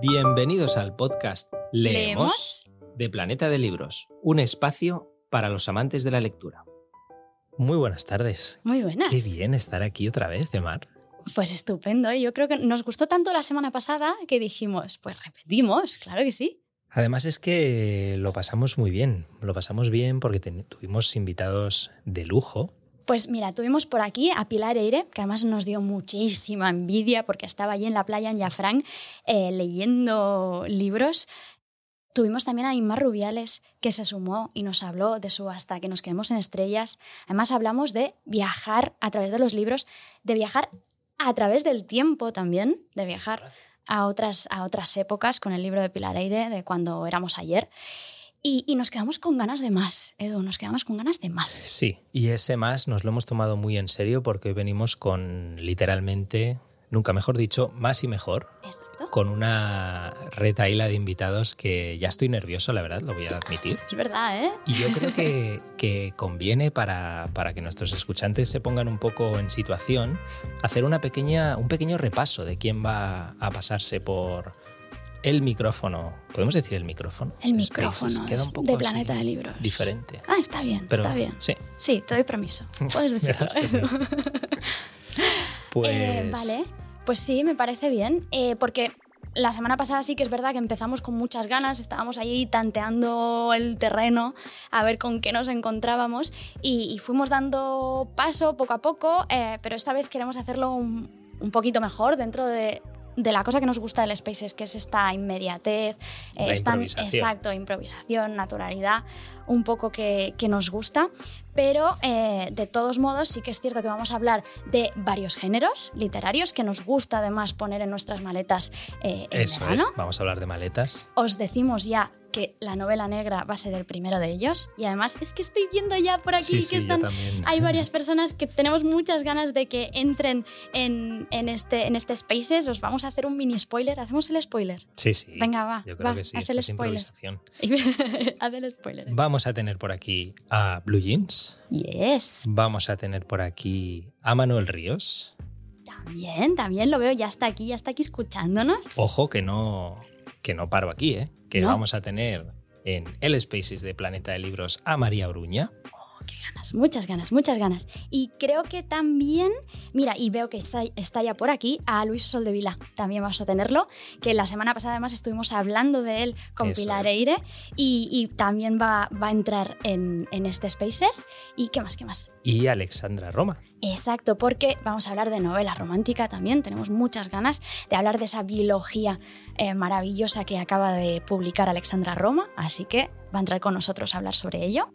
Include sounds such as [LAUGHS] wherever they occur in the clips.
Bienvenidos al podcast Leemos, ¿Leemos? de Planeta de Libros, un espacio para los amantes de la lectura. Muy buenas tardes. Muy buenas. Qué bien estar aquí otra vez, Emar. Pues estupendo. ¿eh? Yo creo que nos gustó tanto la semana pasada que dijimos, pues repetimos, claro que sí. Además es que lo pasamos muy bien, lo pasamos bien porque tuvimos invitados de lujo. Pues mira, tuvimos por aquí a Pilar Eire, que además nos dio muchísima envidia porque estaba allí en la playa en Jafrán eh, leyendo libros. Tuvimos también a Inmar Rubiales, que se sumó y nos habló de su hasta que nos quedemos en estrellas. Además hablamos de viajar a través de los libros, de viajar a través del tiempo también, de viajar a otras, a otras épocas con el libro de Pilar Eire, de cuando éramos ayer. Y, y nos quedamos con ganas de más, Edu, nos quedamos con ganas de más. Sí, y ese más nos lo hemos tomado muy en serio porque hoy venimos con literalmente, nunca mejor dicho, más y mejor, Exacto. con una retaíla de invitados que ya estoy nervioso, la verdad, lo voy a admitir. Es verdad, ¿eh? Y yo creo que, [LAUGHS] que conviene para, para que nuestros escuchantes se pongan un poco en situación, hacer una pequeña, un pequeño repaso de quién va a pasarse por el micrófono. ¿Podemos decir el micrófono? El micrófono. Queda un poco de Planeta de Libros. Diferente. Ah, está bien, Pero- está bien. Sí. Sí, te doy permiso. [LAUGHS] Puedes decirlo. Pues. [LAUGHS] Eh, vale, pues sí, me parece bien. eh, porque la semana pasada sí que es verdad que empezamos con muchas ganas, estábamos ahí tanteando el terreno a ver con qué nos encontrábamos y, y fuimos dando paso poco a poco, eh, pero esta vez queremos hacerlo un, un poquito mejor dentro de, de la cosa que nos gusta del Spaces, que es esta inmediatez, La esta- improvisación. exacto, improvisación, naturalidad, un poco que, que nos gusta. Pero eh, de todos modos sí que es cierto que vamos a hablar de varios géneros literarios que nos gusta además poner en nuestras maletas eh, en Eso verano. es, vamos a hablar de maletas. Os decimos ya que la novela negra va a ser el primero de ellos y además es que estoy viendo ya por aquí sí, que sí, están hay varias [LAUGHS] personas que tenemos muchas ganas de que entren en, en este, en este Spaces. Os vamos a hacer un mini spoiler. ¿Hacemos el spoiler? Sí, sí. Venga, va. Yo creo va, que sí, haz el spoiler. [LAUGHS] haz el spoiler. Vamos a tener por aquí a Blue Jeans. Yes. Vamos a tener por aquí a Manuel Ríos. También, también lo veo. Ya está aquí, ya está aquí escuchándonos. Ojo que no, que no paro aquí, ¿eh? que ¿No? vamos a tener en el Spaces de Planeta de Libros a María Bruña. Ganas, muchas ganas, muchas ganas. Y creo que también, mira, y veo que está, está ya por aquí, a Luis Soldevila. También vamos a tenerlo, que la semana pasada además estuvimos hablando de él con Eso Pilar es. Eire y, y también va, va a entrar en, en este Spaces. ¿Y qué más, qué más? Y Alexandra Roma. Exacto, porque vamos a hablar de novela romántica también. Tenemos muchas ganas de hablar de esa biología eh, maravillosa que acaba de publicar Alexandra Roma, así que va a entrar con nosotros a hablar sobre ello.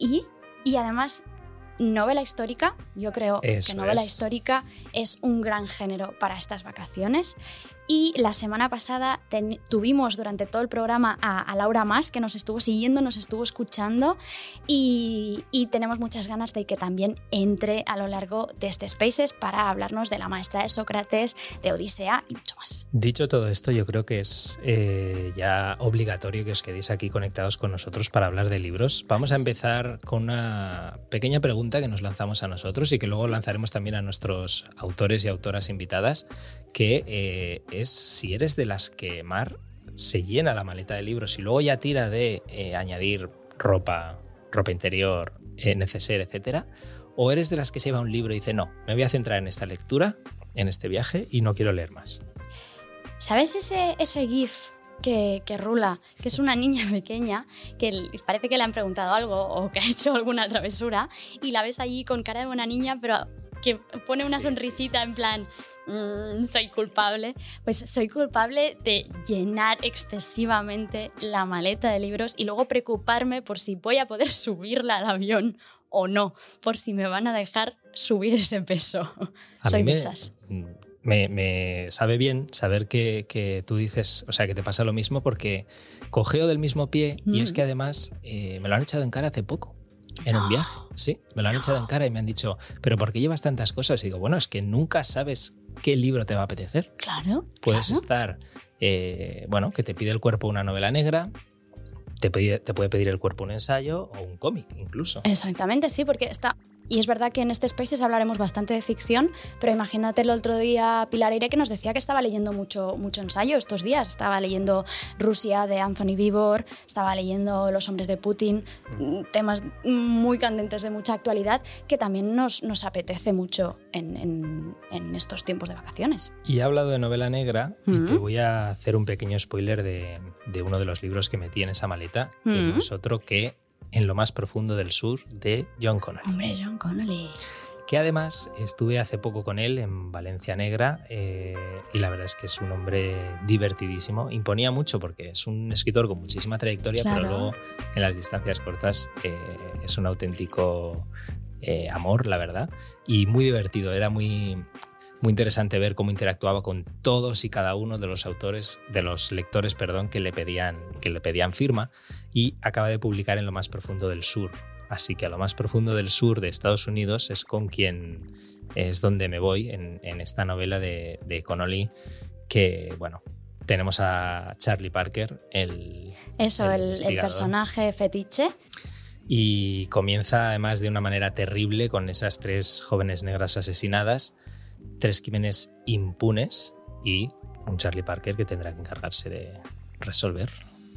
Y, y además, novela histórica, yo creo Eso que novela es. histórica es un gran género para estas vacaciones. Y la semana pasada tuvimos durante todo el programa a, a Laura Más, que nos estuvo siguiendo, nos estuvo escuchando y, y tenemos muchas ganas de que también entre a lo largo de este Spaces para hablarnos de la maestra de Sócrates, de Odisea y mucho más. Dicho todo esto, yo creo que es eh, ya obligatorio que os quedéis aquí conectados con nosotros para hablar de libros. Vamos a empezar con una pequeña pregunta que nos lanzamos a nosotros y que luego lanzaremos también a nuestros autores y autoras invitadas, que eh, es si eres de las que Mar se llena la maleta de libros y luego ya tira de eh, añadir ropa, ropa interior, eh, neceser, etcétera, o eres de las que se lleva un libro y dice, no, me voy a centrar en esta lectura, en este viaje y no quiero leer más. ¿Sabes ese, ese GIF que, que rula, que es una niña pequeña que parece que le han preguntado algo o que ha hecho alguna travesura y la ves allí con cara de buena niña, pero que pone una Sí, sonrisita sí, en plan, "Mm, soy culpable? Pues soy culpable de llenar excesivamente la maleta de libros y luego preocuparme por si voy a poder [LAUGHS] subirla al avión o no, por si me van a dejar subir ese peso. A soy mí me, me sabe bien saber que, que tú dices, o sea, que te pasa lo mismo porque cogeo del mismo pie y es Mm. que además eh, me lo han echado en cara hace poco. En un viaje, [GASPS] sí, me lo han echado en cara y me han dicho, pero ¿por qué llevas tantas cosas? Y digo, bueno, es que nunca sabes qué libro te va a apetecer. Claro. Puedes claro. estar, eh, bueno, que te pide el cuerpo una novela negra, te, pide- te puede pedir el cuerpo un ensayo o un cómic incluso. Exactamente, sí, porque está Y es verdad que en este Spaces hablaremos bastante de ficción, pero imagínate el otro día Pilar Eire que nos decía que estaba leyendo mucho, mucho ensayo estos días. Estaba leyendo Rusia de Anthony Vivor, estaba leyendo Los hombres de Putin, temas muy candentes de mucha actualidad que también nos, nos apetece mucho en, en, estos tiempos de vacaciones. Y he hablado de novela negra y te voy a hacer un pequeño spoiler de, de, uno de los libros que metí en esa maleta, que no es otro que en lo más profundo del sur de John Connolly. Hombre, John Connolly. Que además estuve hace poco con él en Valencia Negra eh, y la verdad es que es un hombre divertidísimo. Imponía mucho porque es un escritor con muchísima trayectoria, pero luego en las distancias cortas eh, es un auténtico eh, amor, la verdad. Y muy divertido, era muy, muy interesante ver cómo interactuaba con todos y cada uno de los autores, de los lectores, perdón, que le pedían, que le pedían firma y acaba de publicar en lo más profundo del sur. Así que a lo más profundo del sur de Estados Unidos es con quien es donde me voy en, esta novela de, de Connolly, que bueno, tenemos a Charlie Parker, el... Eso, el, el personaje fetiche. Y comienza además de una manera terrible con esas tres jóvenes negras asesinadas tres crímenes impunes y un Charlie Parker que tendrá que encargarse de resolver.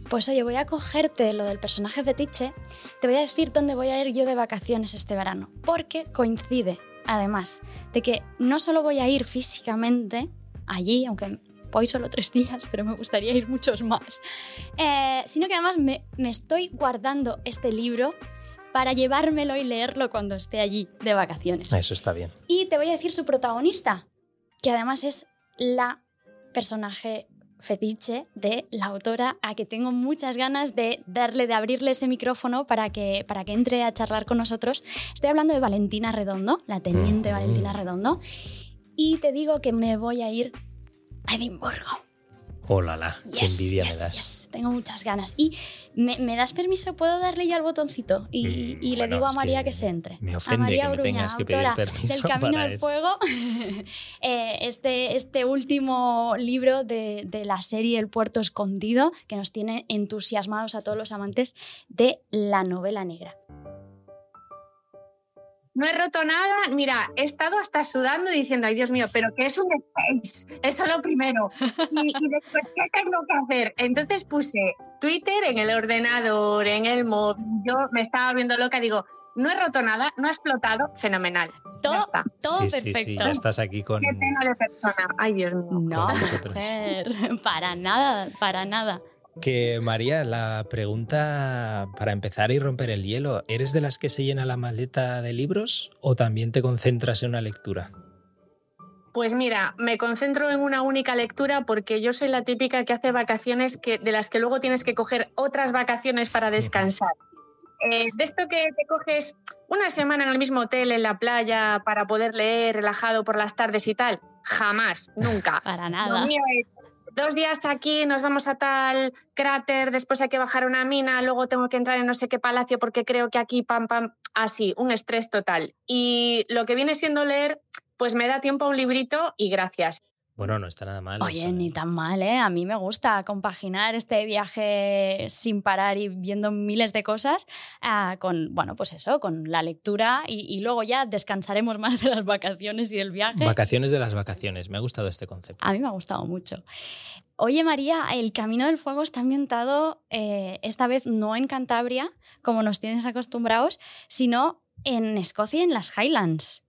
Pues oye, voy a cogerte lo del personaje fetiche, te voy a decir dónde voy a ir yo de vacaciones este verano, porque coincide, además, de que no solo voy a ir físicamente allí, aunque voy solo tres días, pero me gustaría ir muchos más, eh, sino que además me, me estoy guardando este libro para llevármelo y leerlo cuando esté allí de vacaciones. Eso está bien. Y te voy a decir su protagonista, que además es la personaje fetiche de la autora a que tengo muchas ganas de darle, de abrirle ese micrófono para que, para que entre a charlar con nosotros. Estoy hablando de Valentina Redondo, la teniente mm. Valentina Redondo, y te digo que me voy a ir a Edimburgo. Hola, la, qué envidia me das. Tengo muchas ganas. Y ¿me, das permiso? ¿Puedo darle ya el botoncito? Y, mm, le digo a María que, se entre. Me ofende a María que me tengas que pedir permiso del [LAUGHS] Camino del Fuego. [LAUGHS] Eh, este, este último libro de, de la serie El Puerto Escondido, que nos tiene entusiasmados a todos los amantes de la novela negra. No he roto nada. Mira, he estado hasta sudando diciendo, ay Dios mío, pero ¿qué es un space? Eso es lo primero. Y, después, ¿qué tengo que hacer? Entonces puse Twitter en el ordenador, en el móvil. Yo me estaba viendo loca, digo, no he roto nada, no ha explotado, fenomenal. Todo, todo perfecto. Sí, ya estás aquí con. Qué pena de persona. Ay, Dios mío. No, mujer, [LAUGHS] para nada, para nada. Que María, la pregunta para empezar y romper el hielo, ¿eres de las que se llena la maleta de libros o también te concentras en una lectura? Pues mira, me concentro en una única lectura porque yo soy la típica que hace vacaciones que, de las que luego tienes que coger otras vacaciones para descansar. Eh, de esto que te coges una semana en el mismo hotel, en la playa, para poder leer relajado por las tardes y tal, jamás, nunca. [LAUGHS] para nada dos días aquí, nos vamos a tal cráter, después hay que bajar una mina, luego tengo que entrar en no sé qué palacio porque creo que aquí, pam, pam, así, un estrés total. Y lo que viene siendo leer, pues me da tiempo a un librito y gracias. Bueno, no está nada mal. Oye, ni tan mal, ¿eh? A mí me gusta compaginar este viaje sin parar y viendo miles de cosas ah, con, bueno, pues eso, con la lectura y, luego ya descansaremos [LAUGHS] más de las vacaciones y del viaje. Vacaciones de las vacaciones, me ha gustado este concepto. A mí me ha gustado mucho. Oye, María, el Camino del Fuego está ambientado eh, esta vez no en Cantabria, como nos tienes acostumbrados, sino en Escocia, en las Highlands.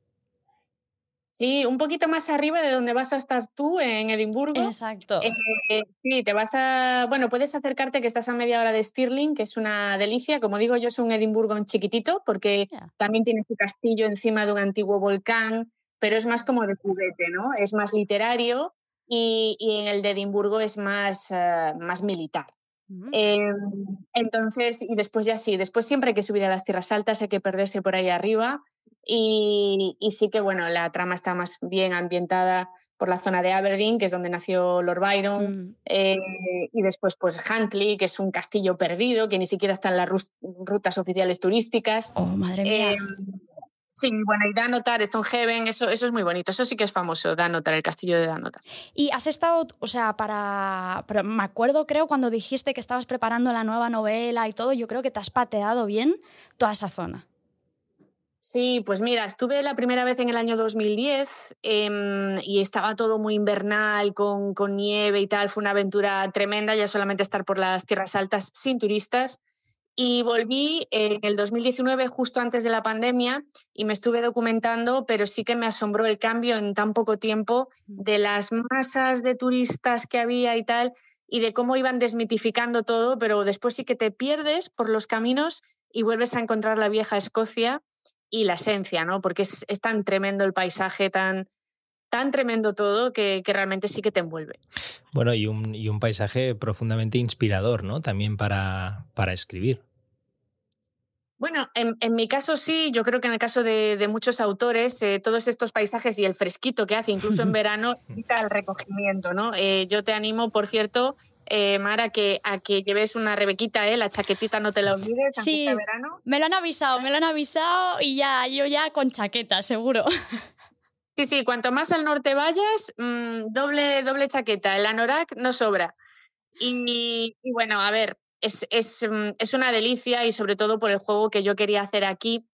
Sí, un poquito más arriba de donde vas a estar tú, en Edimburgo. Exacto. Eh, sí, te vas a. Bueno, puedes acercarte que estás a media hora de Stirling, que es una delicia. Como digo, yo soy un Edimburgo un chiquitito, porque también tiene su castillo encima de un antiguo volcán, pero es más como de cubete, ¿no? Es más literario y, en el de Edimburgo es más, eh, más militar. Mm. Em, entonces, y después ya sí, después siempre hay que subir a las tierras altas, hay que perderse por ahí arriba. Y, sí que, bueno, la trama está más bien ambientada por la zona de Aberdeen, que es donde nació Lord Byron, mm. eh, y después pues Huntley, que es un castillo perdido, que ni siquiera está en las rutas oficiales turísticas. Oh, madre mía. Em, sí, bueno, y Danotar, Stonehaven, eso, eso es muy bonito, eso sí que es famoso, Danotar, el castillo de Danotar. Y has estado, o sea, para, me acuerdo creo cuando dijiste que estabas preparando la nueva novela y todo, yo creo que te has pateado bien toda esa zona. Sí, pues mira, estuve la primera vez en el año 2010 em, y estaba todo muy invernal, con, con, nieve y tal. Fue una aventura tremenda, ya solamente estar por las tierras altas sin turistas. Y volví en el 2019, justo antes de la pandemia, y me estuve documentando, pero sí que me asombró el cambio en tan poco tiempo mm. de las masas de turistas que había y tal, y de cómo iban desmitificando todo, pero después sí que te pierdes por los caminos y vuelves a encontrar la vieja Escocia y la esencia, ¿no? Porque es, tan tremendo el paisaje, tan, tan tremendo todo que, realmente sí que te envuelve. Bueno, y un, y un paisaje profundamente inspirador, ¿no? También para, para escribir. Bueno, en, mi caso sí, yo creo que en el caso de, muchos autores, eh, todos estos paisajes y el fresquito que hace, incluso en [LAUGHS] verano, quita el recogimiento, ¿no? Eh, yo te animo, por cierto, eh, Mara, que, a que lleves una rebequita, ¿eh? la chaquetita no te la olvides. Sí, verano. me lo han avisado, me lo han avisado y ya, yo ya con chaqueta, seguro. Sí, sí, cuanto más al norte vayas, mm, doble, doble chaqueta. El anorak no sobra. Y, bueno, a ver, es, es, mm, es, una delicia y sobre todo por el juego que yo quería hacer aquí,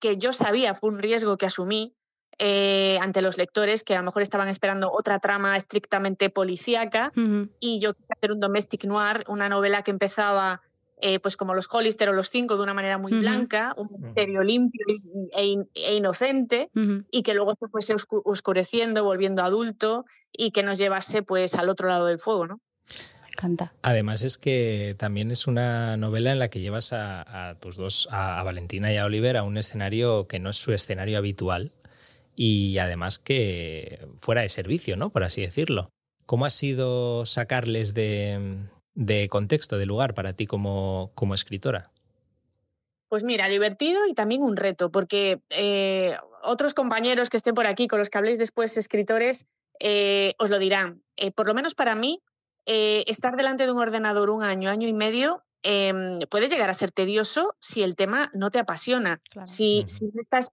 que yo sabía, fue un riesgo que asumí, eh, ante los lectores que a lo mejor estaban esperando otra trama estrictamente policíaca y yo quería hacer un domestic noir, una novela que empezaba eh, pues como los Hollister o los cinco de una manera muy blanca, un misterio limpio e, e, inocente y que luego se fuese oscureciendo, volviendo adulto y que nos llevase pues al otro lado del fuego, ¿no? Canta. Además es que también es una novela en la que llevas a, a tus dos, a, Valentina y a Oliver, a un escenario que no es su escenario habitual, y además que fuera de servicio, ¿no? Por así decirlo. ¿Cómo ha sido sacarles de, contexto, de lugar para ti como, como, escritora? Pues mira, divertido y también un reto, porque eh, otros compañeros que estén por aquí, con los que habléis después, escritores, eh, os lo dirán. Eh, por lo menos para mí, estar delante de un ordenador un año, año y medio, em, puede llegar a ser tedioso si el tema no te apasiona, si, si estás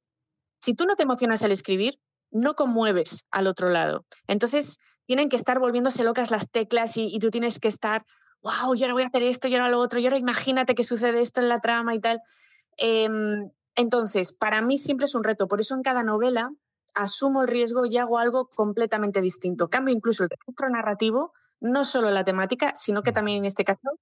si tú no te emocionas al escribir, no conmueves al otro lado. Entonces, tienen que estar volviéndose locas las teclas y, tú tienes que estar, wow, yo ahora voy a hacer esto, yo ahora lo otro, yo ahora imagínate que sucede esto en la trama y tal. Em, entonces, para mí siempre es un reto. Por eso en cada novela asumo el riesgo y hago algo completamente distinto. Cambio incluso el registro narrativo, no solo la temática, sino que también en este caso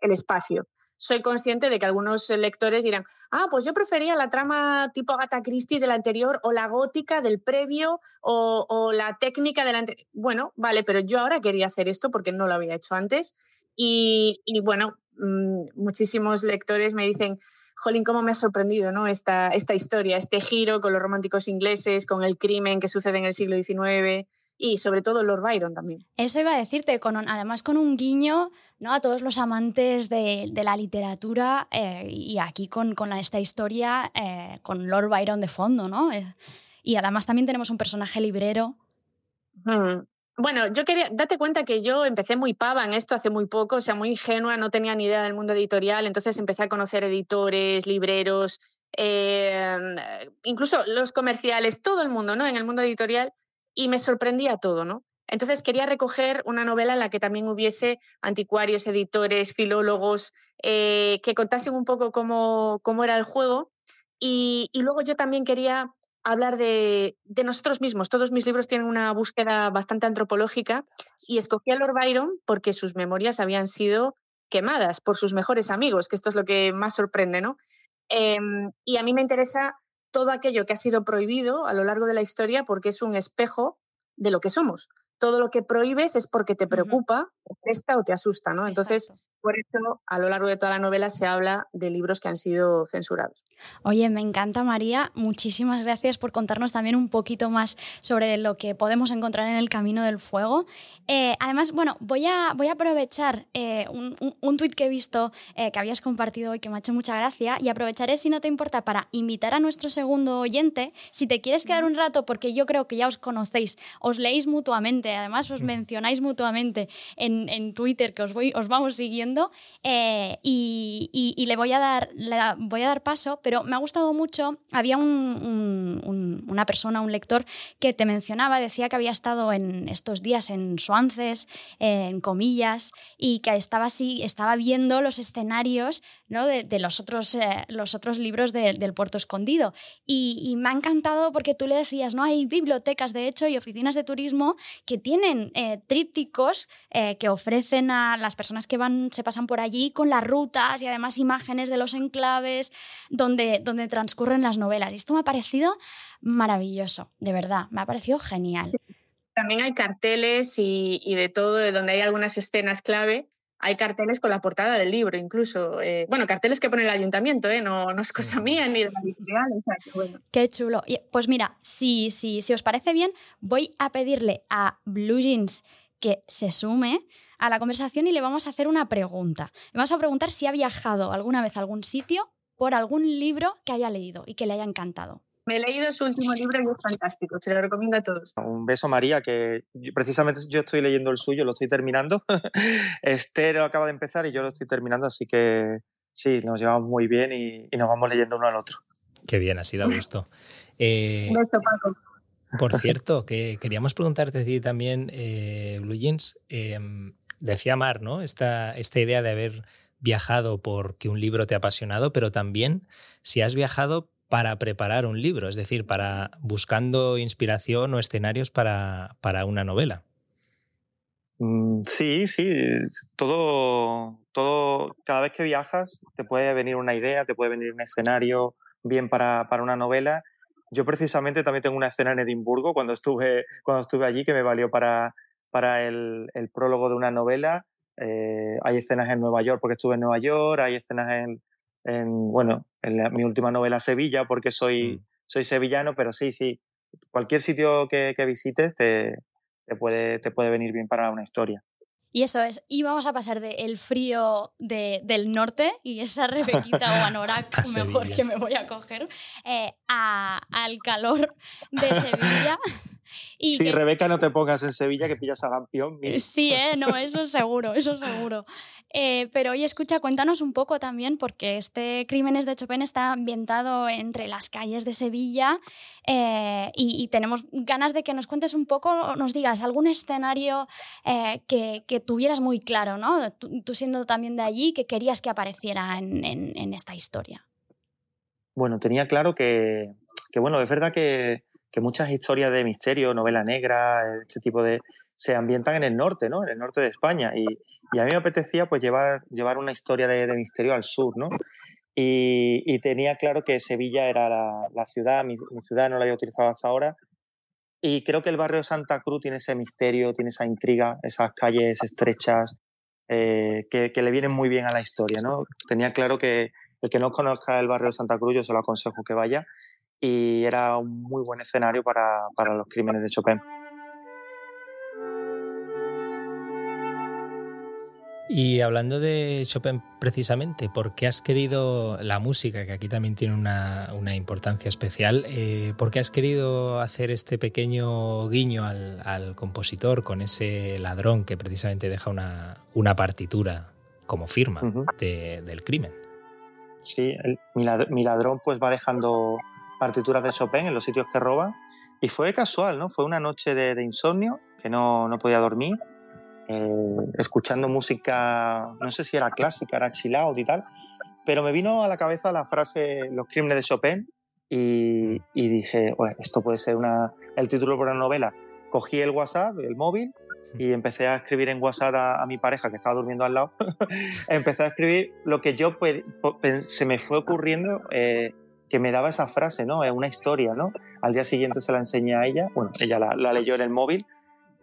el espacio soy consciente de que algunos lectores dirán, ah, pues yo prefería la trama tipo Agatha Christie del anterior o la gótica del previo o, la técnica del anterior. Bueno, vale, pero yo ahora quería hacer esto porque no lo había hecho antes. Y, bueno, mm, muchísimos lectores me dicen, jolín, cómo me ha sorprendido ¿no? esta, esta historia, este giro con los románticos ingleses, con el crimen que sucede en el siglo XIX y sobre todo Lord Byron también. Eso iba a decirte, con, además con un guiño ¿no? a todos los amantes de, la literatura eh, y aquí con, con esta historia eh, con Lord Byron de fondo, ¿no? Eh, y además también tenemos un personaje librero. Bueno, yo quería, date cuenta que yo empecé muy pava en esto hace muy poco, o sea, muy ingenua, no tenía ni idea del mundo editorial, entonces empecé a conocer editores, libreros, incluso los comerciales, todo el mundo, ¿no? En el mundo editorial, y me sorprendía todo, ¿no? Entonces quería recoger una novela en la que también hubiese anticuarios, editores, filólogos, eh, que contasen un poco cómo, cómo era el juego. Y, luego yo también quería hablar de, de, nosotros mismos. Todos mis libros tienen una búsqueda bastante antropológica y escogí a Lord Byron porque sus memorias habían sido quemadas por sus mejores amigos, que esto es lo que más sorprende, ¿no? Em, y a mí me interesa todo aquello que ha sido prohibido a lo largo de la historia porque es un espejo de lo que somos. Todo lo que prohíbes es porque te preocupa, o te asusta, ¿no? Entonces, por eso, a lo largo de toda la novela se habla de libros que han sido censurados. Oye, me encanta María. Muchísimas gracias por contarnos también un poquito más sobre lo que podemos encontrar en el Camino del Fuego. Eh, además, bueno, voy a, voy a aprovechar eh, un, un, tuit que he visto eh, que habías compartido hoy que me ha hecho mucha gracia y aprovecharé, si no te importa, para invitar a nuestro segundo oyente, si te quieres quedar un rato, porque yo creo que ya os conocéis, os leéis mutuamente, además os mencionáis mutuamente en, en Twitter, que os, voy, os vamos siguiendo eh, y, le, voy a dar, voy a dar paso, pero me ha gustado mucho. Había una persona, un lector, que te mencionaba, decía que había estado en estos días en Suances, en comillas, y que estaba así, estaba viendo los escenarios ¿no? de, los, otros, eh, los otros libros del Puerto Escondido. Y, me ha encantado porque tú le decías, ¿no? Hay bibliotecas, de hecho, y oficinas de turismo que tienen eh, trípticos eh, que ofrecen a las personas que van, se pasan por allí con las rutas y además imágenes de los enclaves donde, donde transcurren las novelas. Y esto me ha parecido maravilloso, de verdad, me ha parecido genial. También hay carteles y, y de todo, de donde hay algunas escenas clave hay carteles con la portada del libro, incluso. Eh, bueno, carteles que pone el ayuntamiento, ¿eh? no, no es cosa mía ni de la editorial. Qué chulo. Pues mira, si, si, si os parece bien, voy a pedirle a Blue Jeans que se sume a la conversación y le vamos a hacer una pregunta. Le vamos a preguntar si ha viajado alguna vez a algún sitio por algún libro que haya leído y que le haya encantado. Me he leído su último libro y es fantástico, se lo recomiendo a todos. Un beso María, que precisamente yo estoy leyendo el suyo, lo estoy terminando. [LAUGHS] Esther lo acaba de empezar y yo lo estoy terminando, así que sí, nos llevamos muy bien y, nos vamos leyendo uno al otro. Qué bien, así da gusto. [LAUGHS] Eh, beso, Paco. Por [LAUGHS] cierto, que queríamos preguntarte a ti también, eh, Blue Jeans, em, decía Mar, ¿no? Esta, esta idea de haber viajado porque un libro te ha apasionado, pero también si has viajado para preparar un libro, es decir, para buscando inspiración o escenarios para, para una novela. Mm, sí, sí, todo, todo, cada vez que viajas te puede venir una idea, te puede venir un escenario bien para, para una novela. Yo precisamente también tengo una escena en Edimburgo cuando estuve, cuando estuve allí que me valió para, para el, el prólogo de una novela. Eh, hay escenas en Nueva York porque estuve en Nueva York, hay escenas en, en, bueno, en mi última novela Sevilla, porque soy, mm. soy sevillano, pero sí, sí, cualquier sitio que, visites te, te, puede, te puede venir bien para una historia. Y eso es, y vamos a pasar del el frío de, del norte y esa [LAUGHS] rebequita o anorak mejor que me voy a coger, eh, a, al calor de Sevilla. [LAUGHS] Y sí, Rebeca, no te pongas en Sevilla que pillas a campeón. Sí, ¿eh? no, [LAUGHS] eso seguro, eso seguro. Eh, pero oye, escucha, cuéntanos un poco también, porque este Crímenes de Chopin está ambientado entre las calles de Sevilla eh, y, tenemos ganas de que nos cuentes un poco, nos digas algún escenario eh, que, que, tuvieras muy claro, ¿no? Tú, siendo también de allí, que querías que apareciera en, en, esta historia. Bueno, tenía claro que, que bueno, es verdad que, que muchas historias de misterio, novela negra, este tipo de... se ambientan en el norte, ¿no? En el norte de España. Y, y a mí me apetecía pues llevar, llevar una historia de, misterio al sur, ¿no? Y, tenía claro que Sevilla era la, ciudad, mi, ciudad no la había utilizado hasta ahora. Y creo que el barrio de Santa Cruz tiene ese misterio, tiene esa intriga, esas calles estrechas eh, que, le vienen muy bien a la historia, ¿no? Tenía claro que el que no conozca el barrio de Santa Cruz, yo se lo aconsejo que vaya. Y era un muy buen escenario para, para los crímenes de Chopin. Y hablando de Chopin precisamente, ¿por qué has querido la música, que aquí también tiene una, importancia especial, eh, por qué has querido hacer este pequeño guiño al, compositor con ese ladrón que precisamente deja una, una partitura como firma del crimen? Sí, mi ladrón pues va dejando partituras de Chopin en los sitios que roba y fue casual, ¿no? Fue una noche de, de insomnio que no, no podía dormir eh, escuchando música, no sé si era clásica, era chill out y tal, pero me vino a la cabeza la frase Los crímenes de Chopin y, dije, esto puede ser una, el título para una novela. Cogí el WhatsApp, el móvil, y empecé a escribir en WhatsApp a, mi pareja que estaba durmiendo al lado. [LAUGHS] empecé a escribir lo que yo se me fue ocurriendo eh, que me daba esa frase, ¿no? Es una historia, ¿no? Al día siguiente se la enseñé a ella, bueno, ella la, la leyó en el móvil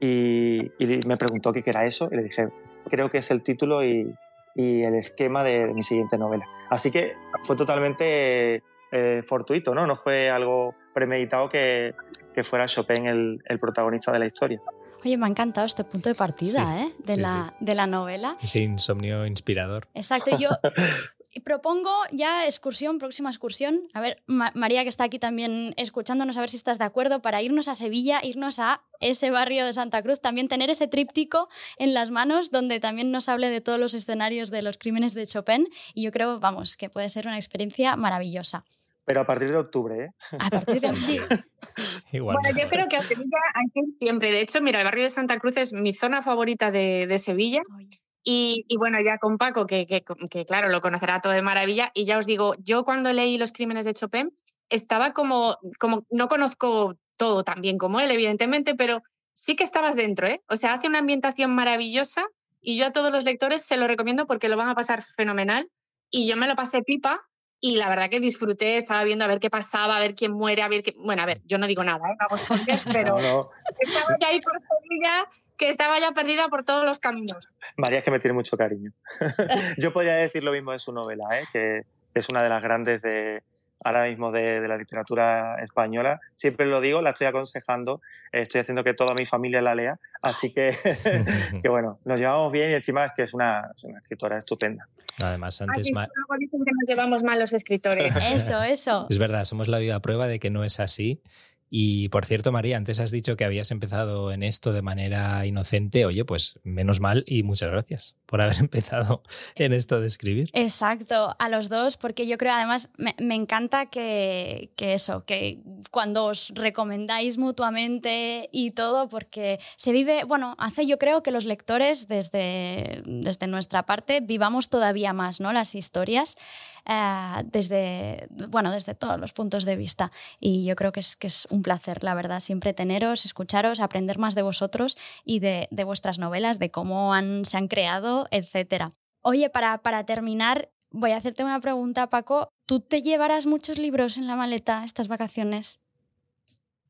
y, me preguntó qué era eso y le dije, creo que es el título y, el esquema de, mi siguiente novela. Así que fue totalmente eh, fortuito, ¿no? No fue algo premeditado que, fuera Chopin el, protagonista de la historia. Oye, me ha encantado este punto de partida ¿eh? de, la, de la novela. Ese insomnio inspirador. Exacto, yo [LAUGHS] propongo ya excursión, próxima excursión. A ver, María que está aquí también escuchándonos, a ver si estás de acuerdo, para irnos a Sevilla, irnos a ese barrio de Santa Cruz, también tener ese tríptico en las manos donde también nos hable de todos los escenarios de los crímenes de Chopin. Y yo creo, vamos, que puede ser una experiencia maravillosa. Pero a partir de octubre, ¿eh? A partir de [LAUGHS] sí. Igual. Bueno, yo creo que a Sevilla hay que ir siempre. De hecho, mira, el barrio de Santa Cruz es mi zona favorita de, de Sevilla. Y, bueno, ya con Paco, que, que, claro, lo conocerá todo de maravilla. Y ya os digo, yo cuando leí Los Crímenes de Chopin, estaba como, como no conozco todo tan bien como él, evidentemente, pero sí que estabas dentro, ¿eh? O sea, hace una ambientación maravillosa y yo a todos los lectores se lo recomiendo porque lo van a pasar fenomenal. Y yo me lo pasé pipa y la verdad que disfruté, estaba viendo a ver qué pasaba, a ver quién muere, a ver qué... Bueno, a ver, yo no digo nada, ¿eh? Vamos, [LAUGHS] pero estaba ya ahí por Sevilla que estaba ya perdida por todos los caminos. María es que me tiene mucho cariño. [LAUGHS] Yo podría decir lo mismo de su novela, ¿eh? que es una de las grandes de, ahora mismo de, la literatura española. Siempre lo digo, la estoy aconsejando, estoy haciendo que toda mi familia la lea, así que, [LAUGHS] que bueno, nos llevamos bien y encima es que es una, escritora estupenda. Además, antes... Ah, dicen que nos llevamos mal los escritores. [LAUGHS] Eso, eso. Es verdad, somos la viva prueba de que no es así y por cierto, María, antes has dicho que habías empezado en esto de manera inocente. Oye, pues menos mal y muchas gracias por haber [LAUGHS] empezado en esto de escribir. Exacto, a los dos, porque yo creo además me, encanta que, eso, que cuando os recomendáis mutuamente y todo, porque se vive, bueno, hace yo creo que los lectores desde, desde nuestra parte vivamos todavía más ¿no? las historias. Eh, desde, bueno, desde todos los puntos de vista. Y yo creo que es, que es un placer, la verdad, siempre teneros, escucharos, aprender más de vosotros y de, de vuestras novelas, de cómo han, se han creado, etc. Oye, para, para terminar, voy a hacerte una pregunta, Paco. ¿Tú te llevarás muchos libros en la maleta estas vacaciones?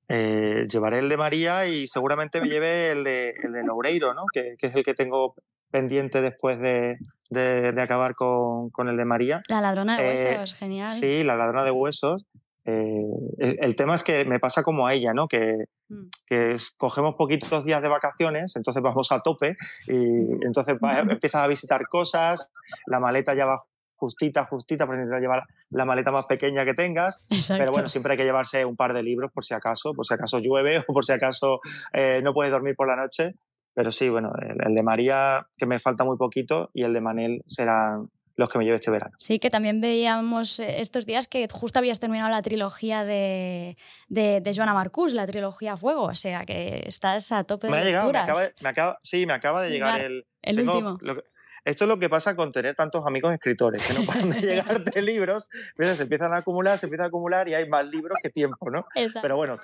Eh, llevaré el de María y seguramente me lleve el de, el de Loureiro, ¿no? que, que, es el que tengo pendiente después de, de, acabar con, con, el de María. La ladrona de eh, huesos, genial. Sí, la ladrona de huesos. Eh, el, tema es que me pasa como a ella, ¿no? Que, mm. que cogemos poquitos días de vacaciones, entonces vamos a tope y [LAUGHS] entonces empiezas a visitar cosas, la maleta ya va justita, justita, para intentar llevar la maleta más pequeña que tengas. Pero bueno, siempre hay que llevarse un par de libros por si acaso, por si acaso llueve [LAUGHS] o por si acaso eh, no puedes dormir por la noche. Pero sí, bueno, el, de María, que me falta muy poquito, y el de Manel serán los que me lleve este verano. Sí, que también veíamos eh, estos días que justo habías terminado la trilogía de, de, de Joana Marcus, la trilogía Fuego, o sea que estás a tope de me ha llegado, me acaba, sí, me acaba de llegar el, el último. Esto es lo que pasa con tener tantos amigos escritores, que no [LAUGHS] paran de llegarte libros, se empiezan a acumular, se empiezan a acumular y hay más libros que tiempo, ¿no? Pero bueno,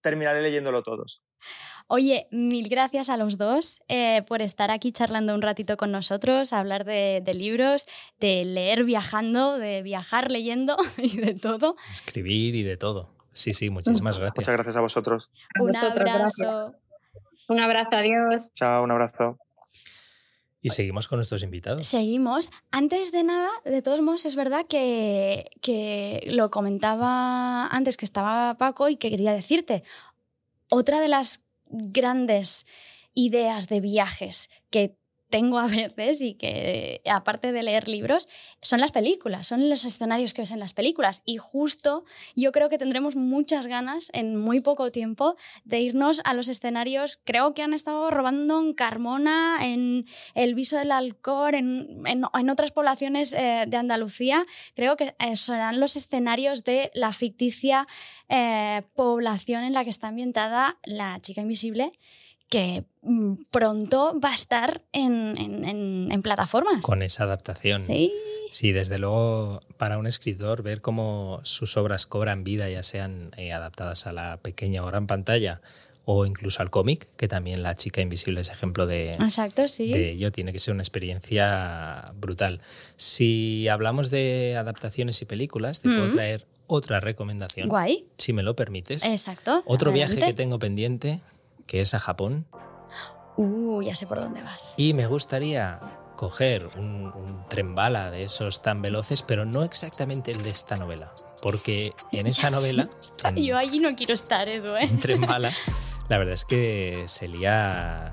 terminaré leyéndolo todos. Oye, mil gracias a los dos eh, por estar aquí charlando un ratito con nosotros, hablar de, libros, de leer viajando, de viajar leyendo [LAUGHS] y de todo. Escribir y de todo. Sí, sí, muchísimas gracias. Muchas gracias a vosotros. Un abrazo. Un abrazo, adiós. Chao, un abrazo. Y seguimos con nuestros invitados. Seguimos. Antes de nada, de todos modos, es verdad que, que lo comentaba antes que estaba Paco y que quería decirte. Otra de las grandes ideas de viajes que tengo a veces y que aparte de leer libros son las películas, son los escenarios que ves en las películas. Y justo yo creo que tendremos muchas ganas en muy poco tiempo de irnos a los escenarios, creo que han estado robando en Carmona, en el Viso del Alcor, en, en, otras poblaciones eh, de Andalucía, creo que eh, serán los escenarios de la ficticia eh, población en la que está ambientada la chica invisible que mm, pronto va a estar en, plataformas. Con esa adaptación. Sí. Sí, desde luego para un escritor ver cómo sus obras cobran vida, ya sean eh, adaptadas a la pequeña o gran pantalla o incluso al cómic, que también La chica invisible es ejemplo de, Exacto, sí. de ello, tiene que ser una experiencia brutal. Si hablamos de adaptaciones y películas, te puedo mm. traer otra recomendación. Guay. Si me lo permites. Exacto. Otro viaje que tengo pendiente que es a Japón. Uh, ya sé por dónde vas. Y me gustaría coger un, tren bala de esos tan veloces, pero no exactamente el de esta novela. Porque en [LAUGHS] esta novela. Yo allí no quiero estar, Edu, ¿eh? En tren bala, [LAUGHS] la verdad es que se lía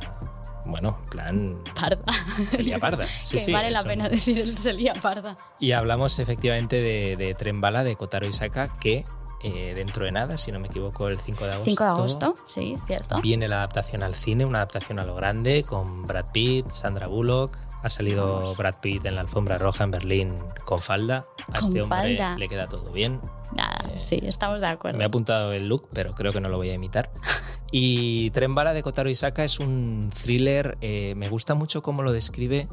bueno, plan... Parda. Sería parda. [LAUGHS] Sí, que sí, vale la pena decir el sería parda. Y hablamos efectivamente de, de Tren Bala de Kotaro Isaka, que eh, dentro de nada, si no me equivoco, el 5 de agosto. 5 de agosto, sí, cierto. Viene la adaptación al cine, una adaptación a lo grande, con Brad Pitt, Sandra Bullock. Ha salido Vamos. Brad Pitt en la alfombra roja en Berlín con falda. A Con este hombre falda. le queda todo bien. Nada, Eh, sí, estamos de acuerdo. Me he apuntado el look, pero creo que no lo voy a imitar. [LAUGHS] Y Tren Bala de Kotaro Isaka es un thriller. eh, me gusta mucho cómo lo describe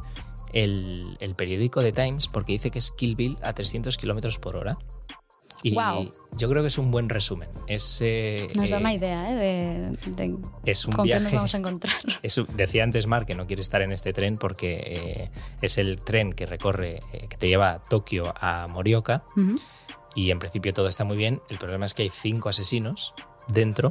el, el periódico The Times, porque dice que es Kill Bill a 300 kilómetros por hora. Y Guau. yo creo que es un buen resumen. Es, eh, Nos da eh, una idea ¿eh? de, de es un con qué nos viaje. vamos a encontrar. [LAUGHS] Es decía antes Mar que no quiere estar en este tren porque eh, es el tren que recorre, eh, que te lleva a Tokio a Morioka Ujú. y en principio todo está muy bien. El problema es que hay cinco asesinos dentro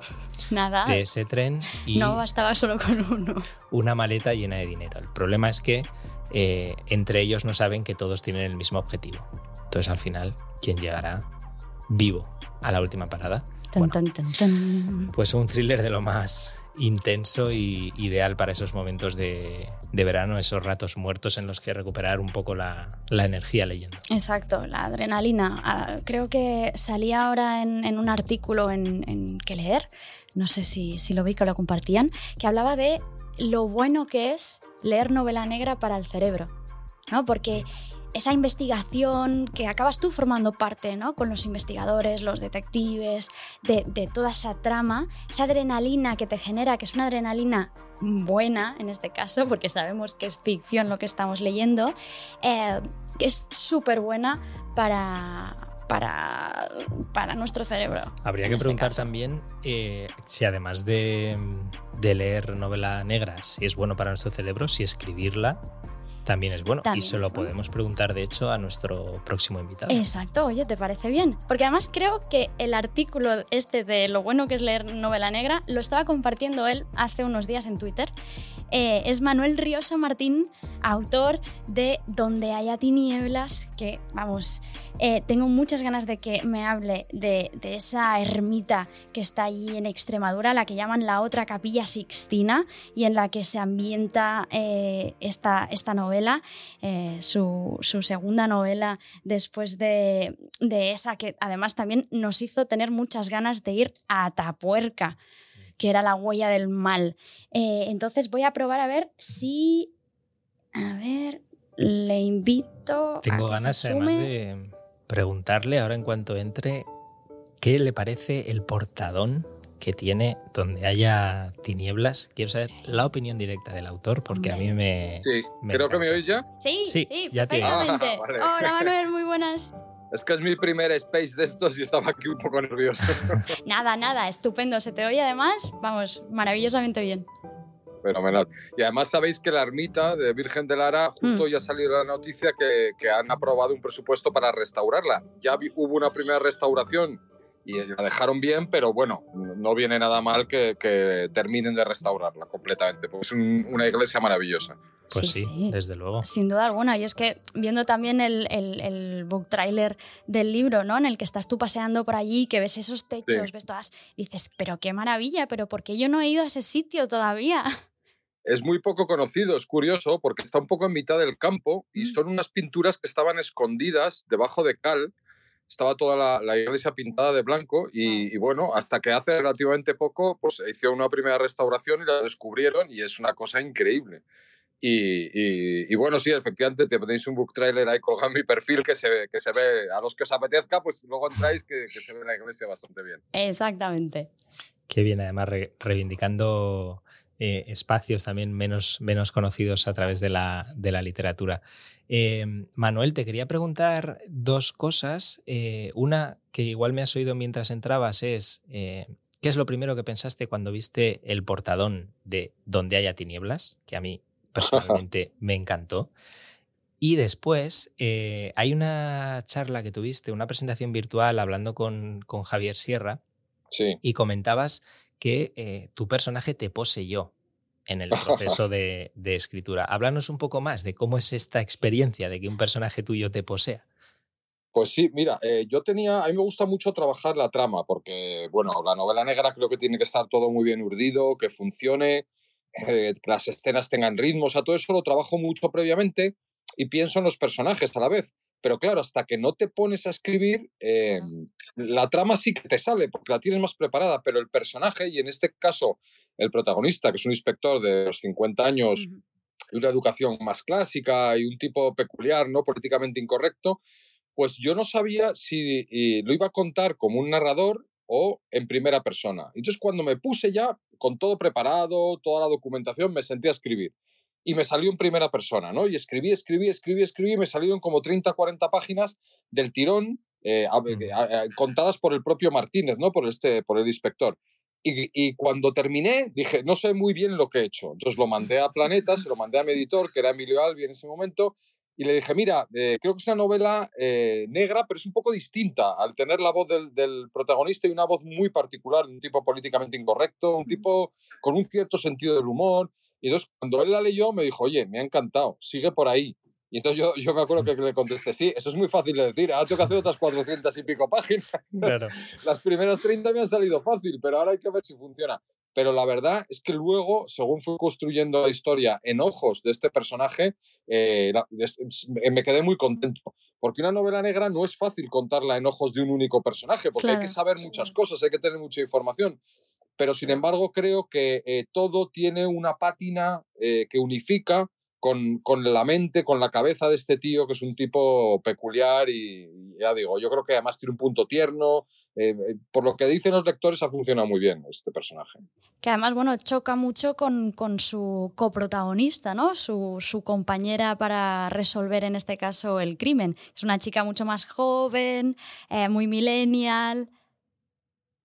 Nada, de ese tren y no bastaba solo con uno. una maleta llena de dinero. El problema es que eh, entre ellos no saben que todos tienen el mismo objetivo. Entonces al final, ¿quién llegará vivo a la última parada? Tan, Bueno, tan, tan, tan. pues un thriller de lo más intenso y ideal para esos momentos de, de verano, esos ratos muertos en los que recuperar un poco la, la energía leyendo. Exacto, la adrenalina. Ah, creo que salía ahora en, en un artículo en, en Que Leer, no sé si, si lo vi que lo compartían, que hablaba de lo bueno que es leer novela negra para el cerebro, ¿no? Porque esa investigación que acabas tú formando parte, ¿no? Con los investigadores, los detectives, de, de toda esa trama, esa adrenalina que te genera, que es una adrenalina buena en este caso, porque sabemos que es ficción lo que estamos leyendo, eh, que es súper buena para, para, para nuestro cerebro. Habría que este preguntar también eh, si además de, de leer novela negra, si es bueno para nuestro cerebro, si escribirla también es bueno. También y se lo podemos preguntar, de hecho, a nuestro próximo invitado. Exacto, oye, ¿te parece bien? Porque además creo que el artículo este de lo bueno que es leer novela negra lo estaba compartiendo él hace unos días en Twitter. Eh, es Manuel Riosa Martín, autor de Donde haya tinieblas, que vamos, eh, tengo muchas ganas de que me hable de, de esa ermita que está allí en Extremadura, la que llaman la otra capilla sixtina y en la que se ambienta eh, esta, esta novela, eh, su, su segunda novela después de, de esa que además también nos hizo tener muchas ganas de ir a Atapuerca, que era la huella del mal. Eh, entonces voy a probar a ver si... A ver, le invito... a Tengo que se ganas además de preguntarle ahora en cuanto entre qué le parece el portadón que tiene donde haya tinieblas. Quiero saber la opinión directa del autor porque a mí me... Sí, Me creo que me encanta. oís ya. Sí, Sí, sí, ya te- perfectamente. Ah, [LAUGHS] vale. Hola Manuel, muy buenas. Es que es mi primer space de estos y estaba aquí un poco nervioso. [LAUGHS] Nada, nada, estupendo. Se te oye además, vamos, maravillosamente bien. Fenomenal. Y además sabéis que la ermita de Virgen de Lara, justo Mm. ya salió la noticia que, que han aprobado un presupuesto para restaurarla. Ya vi- hubo una primera restauración y la dejaron bien, pero bueno, no viene nada mal que, que terminen de restaurarla completamente, porque es un- una iglesia maravillosa. Pues Sí, sí, sí. desde luego. Sin duda alguna. Y es que viendo también el, el, el book trailer del libro, ¿no? En el que estás tú paseando por allí, que ves esos techos, Sí. ves todas. Dices, pero qué maravilla, pero ¿por qué yo no he ido a ese sitio todavía? [LAUGHS] Es muy poco conocido, es curioso, porque está un poco en mitad del campo y Mm. son unas pinturas que estaban escondidas debajo de cal. Estaba toda la, la iglesia pintada de blanco y, y bueno, hasta que hace relativamente poco pues se hizo una primera restauración y la descubrieron y es una cosa increíble. Y, y- y bueno, sí, efectivamente, te tenéis un book trailer ahí colgado en mi perfil que se, ve- que se ve, a los que os apetezca, pues luego entráis que, que se ve la iglesia bastante bien. Exactamente. Qué bien, además, re- reivindicando eh, espacios también menos, menos conocidos a través de la, de la literatura. Eh, Manuel, te quería preguntar dos cosas. Eh, una que igual me has oído mientras entrabas es, ¿qué es lo primero que pensaste cuando viste el portadón de Donde haya tinieblas? Que a mí [LAUGHS] personalmente me encantó. Y después hay una charla que tuviste, una presentación virtual hablando con, con Javier Sierra, Sí. y comentabas que eh, tu personaje te poseyó en el [LAUGHS] proceso de, de escritura. Háblanos un poco más de cómo es esta experiencia de que un personaje tuyo te posea. Pues sí, mira, eh, yo tenía, a mí me gusta mucho trabajar la trama, porque, bueno, la novela negra creo que tiene que estar todo muy bien urdido, que funcione. que las escenas tengan ritmos, a todo eso lo trabajo mucho previamente y pienso en los personajes a la vez. Pero claro, hasta que no te pones a escribir, eh, la trama sí que te sale, porque la tienes más preparada, pero el personaje, y en este caso el protagonista, que es un inspector de los 50 años y una educación más clásica y un tipo peculiar, ¿no? Políticamente incorrecto, pues yo no sabía si lo iba a contar como un narrador o en primera persona. Entonces cuando me puse ya con todo preparado, toda la documentación, me senté a escribir. Y me salió en primera persona, ¿no? Y escribí, escribí, escribí, escribí, y me salieron como 30, 40 páginas del tirón, eh, contadas por el propio Martínez, ¿no? Por, este, por el inspector. Y, y, cuando terminé, dije, no sé muy bien lo que he hecho. Entonces lo mandé a Planeta, se lo mandé a mi editor, que era Emilio Albi en ese momento, y le dije, mira, eh, creo que es una novela eh, negra, pero es un poco distinta al tener la voz del, del, protagonista y una voz muy particular, de un tipo políticamente incorrecto, un tipo con un cierto sentido del humor. Y entonces, cuando él la leyó, me dijo, oye, me ha encantado, sigue por ahí. Y entonces yo, yo me acuerdo que le contesté, sí, eso es muy fácil de decir, ahora tengo que hacer otras 400 y pico páginas. [LAUGHS] Claro. [LAUGHS] Las primeras 30 me han salido fácil, pero ahora hay que ver si funciona pero la verdad es que luego, según fui construyendo la historia en ojos de este personaje, eh, me quedé muy contento. Porque una novela negra no es fácil contarla en ojos de un único personaje, porque hay que saber muchas cosas, hay que tener mucha información. Pero sin embargo, creo que eh, todo tiene una pátina eh, que unifica con, con, la mente, con la cabeza de este tío, que es un tipo peculiar y, ya digo, yo creo que además tiene un punto tierno. Eh, eh, por lo que dicen los lectores, ha funcionado muy bien este personaje. Que además, bueno, choca mucho con, con su coprotagonista, ¿no? Su, su, compañera para resolver, en este caso, el crimen. Es una chica mucho más joven, eh, muy millennial.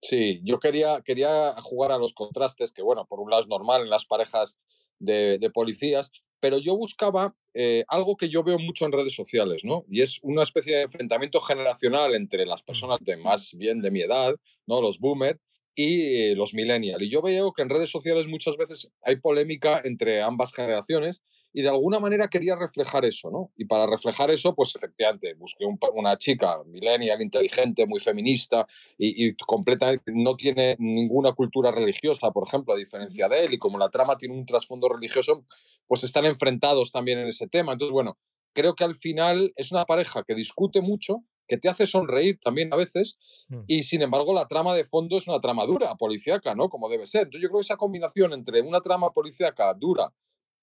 Sí, yo quería, quería jugar a los contrastes, que bueno, por un lado es normal en las parejas de, de policías, pero yo buscaba eh, algo que yo veo mucho en redes sociales, ¿no? Y es una especie de enfrentamiento generacional entre las personas de más bien de mi edad, ¿no? Los boomers y los millennials. Y yo veo que en redes sociales muchas veces hay polémica entre ambas generaciones y de alguna manera quería reflejar eso, ¿no? Y para reflejar eso, pues efectivamente, busqué una chica millennial, inteligente, muy feminista y, y completamente no tiene ninguna cultura religiosa, por ejemplo, a diferencia de él, y como la trama tiene un trasfondo religioso, pues están enfrentados también en ese tema. Entonces, bueno, creo que al final es una pareja que discute mucho, que te hace sonreír también a veces, mm. y sin embargo la trama de fondo es una trama dura, policíaca, ¿no? Como debe ser. Entonces yo creo que esa combinación entre una trama policíaca dura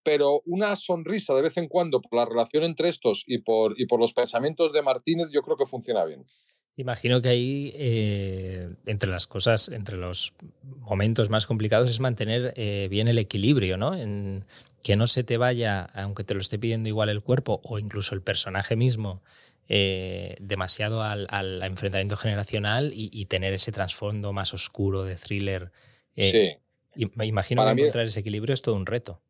pero una sonrisa de vez en cuando por la relación entre estos y por, y por los pensamientos de Martínez, yo creo que funciona bien. Imagino que ahí, eh, entre las cosas, entre los momentos más complicados, es mantener eh, bien el equilibrio, ¿no? En que no se te vaya, aunque te lo esté pidiendo igual el cuerpo o incluso el personaje mismo, eh, demasiado al, al, enfrentamiento generacional y, tener ese trasfondo más oscuro de thriller. sí. Me imagino que encontrar ese equilibrio es todo un reto.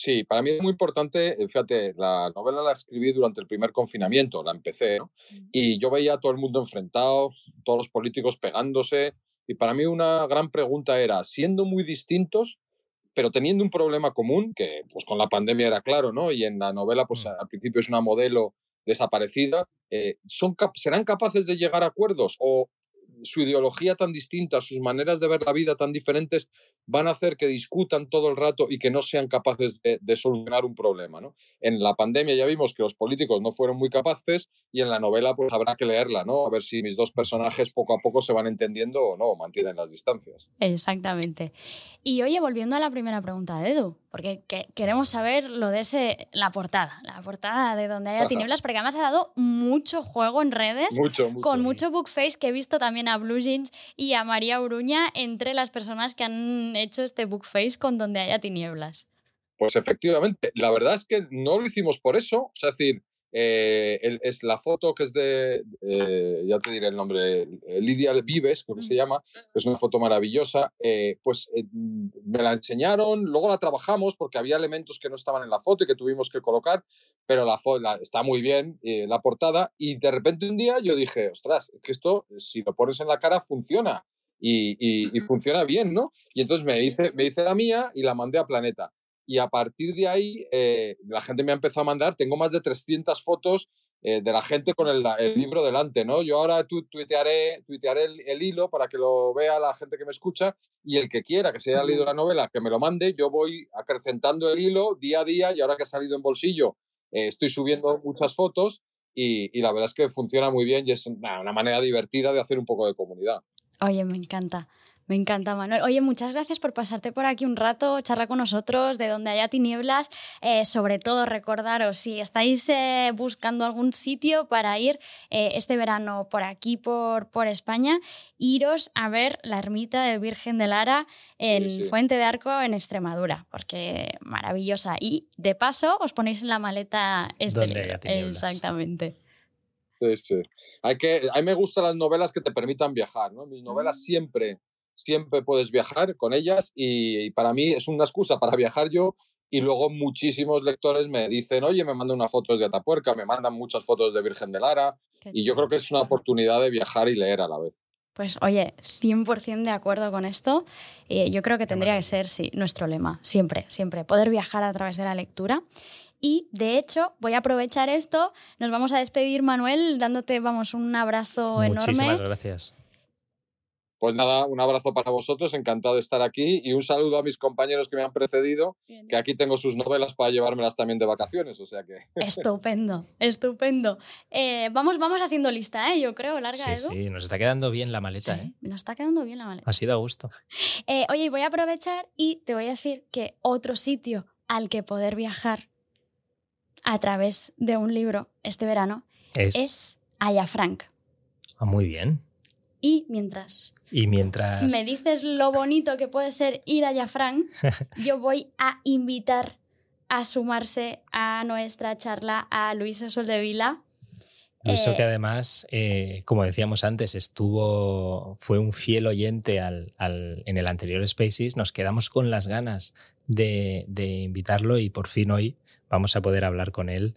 Sí, para mí es muy importante, eh, fíjate, la novela la escribí durante el primer confinamiento, la empecé, ¿no? Y yo veía a todo el mundo enfrentado, todos los políticos pegándose, y para mí una gran pregunta era, siendo muy distintos, pero teniendo un problema común, que pues con la pandemia era claro, ¿no? Y en la novela, pues mm. al principio es una modelo desaparecida, eh, son ¿serán capaces de llegar a acuerdos? ¿O su ideología tan distinta, sus maneras de ver la vida tan diferentes, van a hacer que discutan todo el rato y que no sean capaces de, solucionar un problema. ¿no? En la pandemia ya vimos que los políticos no fueron muy capaces y en la novela pues habrá que leerla, ¿no? A ver si mis dos personajes poco a poco se van entendiendo o no, mantienen las distancias. Exactamente. Y oye, volviendo a la primera pregunta de Edu, porque queremos saber lo de ese, la portada, la portada de donde haya tinieblas, porque además ha dado mucho juego en redes, mucho, con mucho bookface que he visto también a Blue Jeans y a María Uruña entre las personas que han hecho este bookface con donde haya tinieblas. Pues efectivamente, la verdad es que no lo hicimos por eso, es decir, eh, es la foto que es de, eh, ya te diré el nombre, eh, Lidia Vives, creo que se llama, es una foto maravillosa, pues me la enseñaron, luego la trabajamos porque había elementos que no estaban en la foto y que tuvimos que colocar, pero la, está muy bien, la portada, y de repente un día yo dije, ostras, que esto, si lo pones en la cara, funciona. Y, y, funciona bien, ¿no? Y entonces me hice, me hice la mía y la mandé a Planeta y a partir de ahí eh, la gente me ha empezado a mandar, tengo más de 300 fotos eh, de la gente con el, libro delante, ¿no? Yo ahora tu, tuitearé, tuitearé el, hilo para que lo vea la gente que me escucha y el que quiera que se haya leído la novela, que me lo mande, yo voy acrecentando el hilo día a día y ahora que ha salido en bolsillo, eh, estoy subiendo muchas fotos y, la verdad es que funciona muy bien y es una manera divertida de hacer un poco de comunidad. Oye, me encanta. Me encanta, Manuel. Oye, muchas gracias por pasarte por aquí un rato, charlar con nosotros, de donde haya tinieblas. Eh, sobre todo, recordaros, si estáis eh, buscando algún sitio para ir eh, este verano por aquí, por, por España, iros a ver la ermita de Virgen de Lara en Fuente de Arco, en Extremadura, porque maravillosa. Y de paso, os ponéis en la maleta este libro. Exactamente. Sí, sí. Hay que, a mí me gustan las novelas que te permitan viajar, ¿no? Mis novelas mm. siempre siempre puedes viajar con ellas y, para mí es una excusa para viajar yo y luego muchísimos lectores me dicen, oye, me mandan unas fotos de Atapuerca, me mandan muchas fotos de Virgen de Lara y yo creo que es una oportunidad de viajar y leer a la vez. Pues oye, 100% de acuerdo con esto. Eh, yo creo que tendría que ser, sí, nuestro lema, siempre, siempre, poder viajar a través de la lectura. Y de hecho, voy a aprovechar esto. Nos vamos a despedir, Manuel, dándote, vamos, un abrazo enorme. Muchísimas gracias. Pues nada, un abrazo para vosotros, encantado de estar aquí y un saludo a mis compañeros que me han precedido, que aquí tengo sus novelas para llevármelas también de vacaciones, o sea que... [LAUGHS] Estupendo, estupendo. Eh, vamos, vamos haciendo lista, ¿eh? yo creo, larga, sí, Sí, nos está quedando bien la maleta. ¿eh? Nos está quedando bien la maleta. Ha sido a gusto. Eh, oye, voy a aprovechar y te voy a decir que otro sitio al que poder viajar a través de un libro este verano es, es Ayafranc. Ah, muy bien. Y mientras, y mientras me dices lo bonito que puede ser ir a Yafran, [LAUGHS] yo voy a invitar a sumarse a nuestra charla a Luis Soldevila. Luiso que eh, además, eh, como decíamos antes, estuvo, fue un fiel oyente al, en el anterior Spaces. Nos quedamos con las ganas de, de invitarlo y por fin hoy vamos a poder hablar con él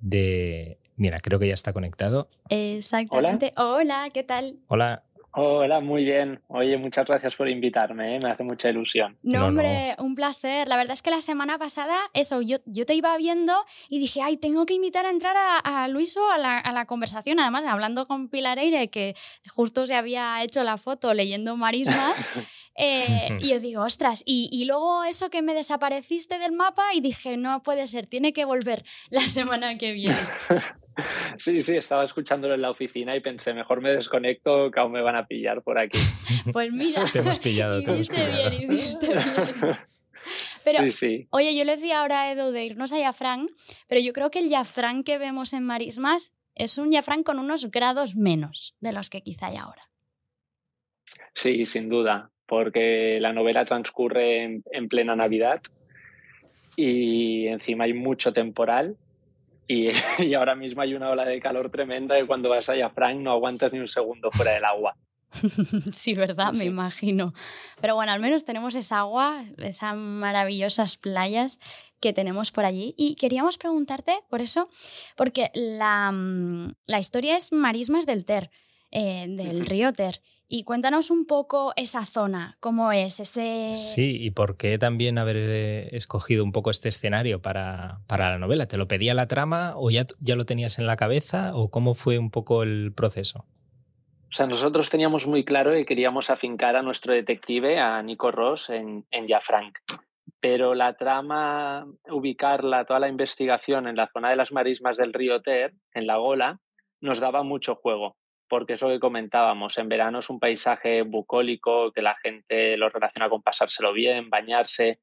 de Mira, creo que ya está conectado. Exactamente. Hola, ¿qué tal? Hola. Hola, muy bien. Oye, muchas gracias por invitarme, ¿eh? me hace mucha ilusión. No, hombre, un placer. La verdad es que la semana pasada, eso, yo, yo te iba viendo y dije, ay, tengo que invitar a entrar a, Luiso a la, a la, conversación. Además, hablando con Pilar Eire, que justo se había hecho la foto leyendo marismas. [LAUGHS] Eh, y yo digo, ostras, y, y, luego eso que me desapareciste del mapa y dije, no puede ser, tiene que volver [LAUGHS] la semana que viene. [LAUGHS] Sí, sí, estaba escuchándolo en la oficina y pensé, mejor me desconecto que aún me van a pillar por aquí. [LAUGHS] Pues mira, te hemos pillado. Te hemos pillado. bien, bien. Pero, oye, yo le decía ahora a Edu de irnos a Yafran, pero yo creo que el Yafran que vemos en Marismas es un Yafran con unos grados menos de los que quizá hay ahora. Sí, sin duda, porque la novela transcurre en plena Navidad y encima hay mucho temporal Y, [LAUGHS] ahora mismo hay una ola de calor tremenda y cuando vas allá, Frank, no aguantas ni un segundo fuera del agua. [LAUGHS] sí, ¿verdad? Me imagino. Pero bueno, al menos tenemos esa agua, esas maravillosas playas que tenemos por allí. Y queríamos preguntarte por eso, porque la, mm, la historia es Marismas del Ter, eh, del río Ter. Y cuéntanos un poco esa zona, cómo es ese... Sí, y por qué también haber eh, escogido un poco este escenario para, para la novela. ¿Te lo pedía la trama o ya, ya lo tenías en la cabeza o cómo fue un poco el proceso? O sea, nosotros teníamos muy claro que queríamos afincar a nuestro detective, a Nico Ross, en, en Jafranc. Pero la trama, ubicarla, toda la investigación en la zona de las marismas del río Ter, en la Gola, nos daba mucho juego porque es lo que comentábamos, en verano es un paisaje bucólico que la gente lo relaciona con pasárselo bien, bañarse,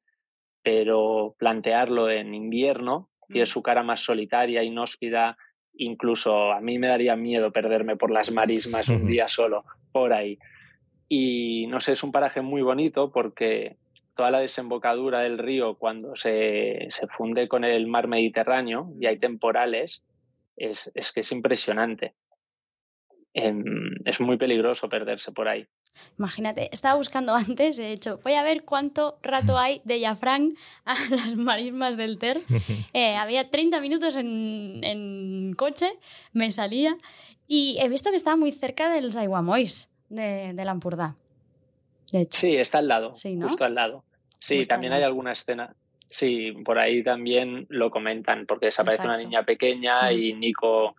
pero plantearlo en invierno, tiene mm. su cara más solitaria, inhóspida, incluso a mí me daría miedo perderme por las marismas un [LAUGHS] día solo, por ahí. Y no sé, es un paraje muy bonito porque toda la desembocadura del río cuando se, se funde con el mar Mediterráneo y hay temporales, es, es que es impresionante. Es muy peligroso perderse por ahí. Imagínate, estaba buscando [LAUGHS] antes, de hecho, voy a ver cuánto rato hay de Yafran a [LAUGHS] las marismas del Ter. [LAUGHS] Eh, había 30 minutos en, coche, me salía, y he visto que estaba muy cerca del Zaiwamois de, de. De hecho. Sí, está al lado, justo al lado. Sí, también hay alguna escena. Sí, por ahí también lo comentan, porque desaparece una niña pequeña y Nico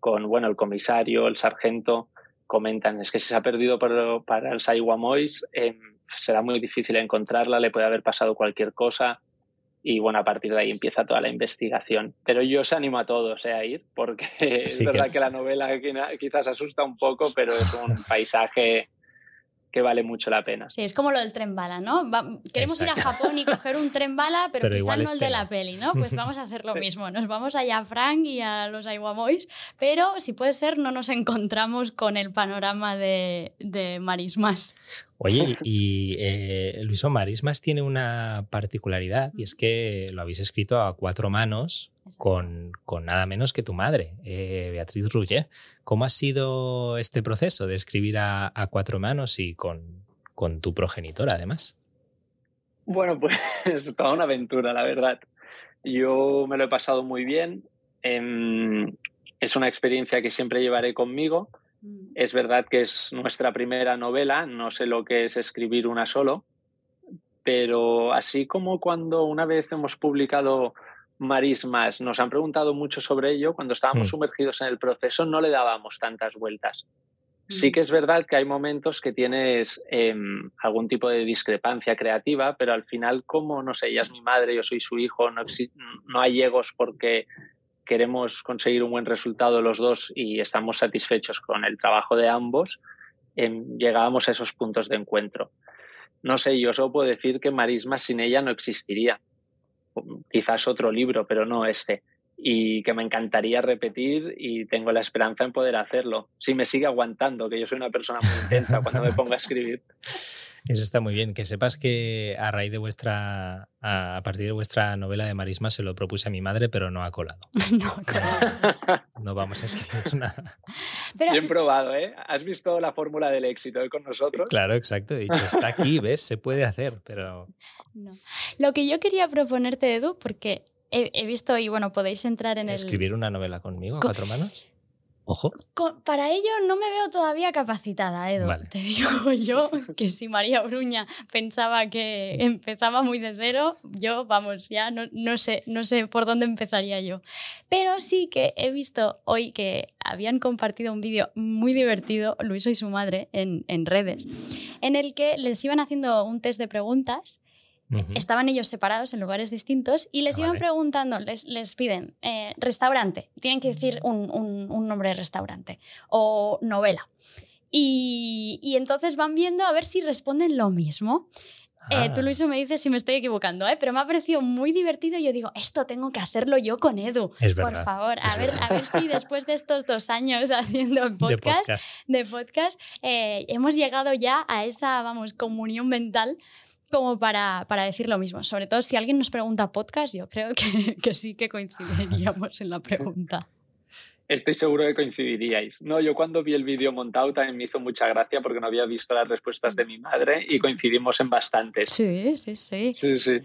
con bueno, el comisario, el sargento, comentan, es que si se ha perdido para, para el Saiwamois, eh, será muy difícil encontrarla, le puede haber pasado cualquier cosa. Y bueno, a partir de ahí empieza toda la investigación. Pero yo os animo a todos eh, a ir, porque [LAUGHS] es verdad que la novela quizás asusta un poco, pero es un paisaje que vale mucho la pena. Sí, es como lo del tren bala, ¿no? queremos ir a Japón y coger un tren bala, pero, quizás no el de la peli, ¿no? Pues vamos a hacer lo [LAUGHS] mismo. Nos vamos allá a Frank y a los Aiwamois, pero si puede ser, no nos encontramos con el panorama de, de Marismas. Oye, [LAUGHS] y eh, Luiso Marismas tiene una particularidad y es que lo habéis escrito a cuatro manos con, nada menos que tu madre, eh, Beatriz Rugge. ¿Cómo ha sido este proceso de escribir a, cuatro manos y con, con, tu progenitora además? Bueno, pues es [LAUGHS] toda una aventura, la verdad. Yo me lo he pasado muy bien. Em, es una experiencia que siempre llevaré conmigo. Mm. Es verdad que es nuestra primera novela, no sé lo que es escribir una solo, pero así como cuando una vez hemos publicado marismas, nos han preguntado mucho sobre ello, cuando estábamos sumergidos en el proceso no le dábamos tantas vueltas. Sí hmm. que es verdad que hay momentos que tienes em, algún tipo de discrepancia creativa, pero al final, como, no sé, ella es mi madre, yo soy su hijo, no, no hay egos porque queremos conseguir un buen resultado los dos y estamos satisfechos con el trabajo de ambos, em, llegábamos a esos puntos de encuentro. No sé, yo solo puedo decir que Marisma sin ella no existiría quizás otro libro, pero no este. Y que me encantaría repetir y tengo la esperanza en poder hacerlo. Si me sigue aguantando, que yo soy una persona muy intensa cuando me pongo a escribir. [LAUGHS] Eso está muy bien. Que sepas que a raíz de vuestra, a partir de vuestra novela de Marisma se lo propuse a mi madre, pero no ha colado. [LAUGHS] no ha colado. no vamos a escribir [LAUGHS] nada. Bien probado, ¿eh? Has visto la fórmula del éxito con nosotros. Claro, exacto. He dicho, está aquí, [LAUGHS] ¿ves? Se puede hacer, pero... No. Lo que yo quería proponerte, Edu, porque he, visto, y bueno, podéis entrar en el... ¿Escribir una novela conmigo a cuatro manos? Ojo. para ello no me veo todavía capacitada, Edu. Te [LAUGHS] digo yo que si María Bruña pensaba que empezaba muy de cero, yo, vamos, ya no, no, sé, no sé por dónde empezaría yo. Pero sí que he visto hoy que habían compartido un vídeo muy divertido, Luis y su madre, en, en redes, en el que les iban haciendo un test de preguntas Estaban ellos separados en lugares distintos y les ah, iban preguntando, les, les piden eh, restaurante, tienen que decir un, un, nombre de restaurante o novela. Y, y, entonces van viendo a ver si responden lo mismo. Eh, tú, ah. Luis, me dices si me estoy equivocando, ¿eh? pero me ha parecido muy divertido y yo digo, esto tengo que hacerlo yo con Edu. Por favor, a ver, a ver si después de estos dos años [LAUGHS] haciendo podcast, de podcast, eh, hemos llegado ya a esa, vamos, comunión mental como para, para, decir lo mismo. Sobre todo si alguien nos pregunta podcast, yo creo que, [LAUGHS] que sí que coincidiríamos en la pregunta. Estoy seguro que coincidiríais. No, yo cuando vi el vídeo montado también me hizo mucha gracia porque no había visto las respuestas de mi madre y coincidimos en bastantes. Sí, sí, sí. Sí, sí.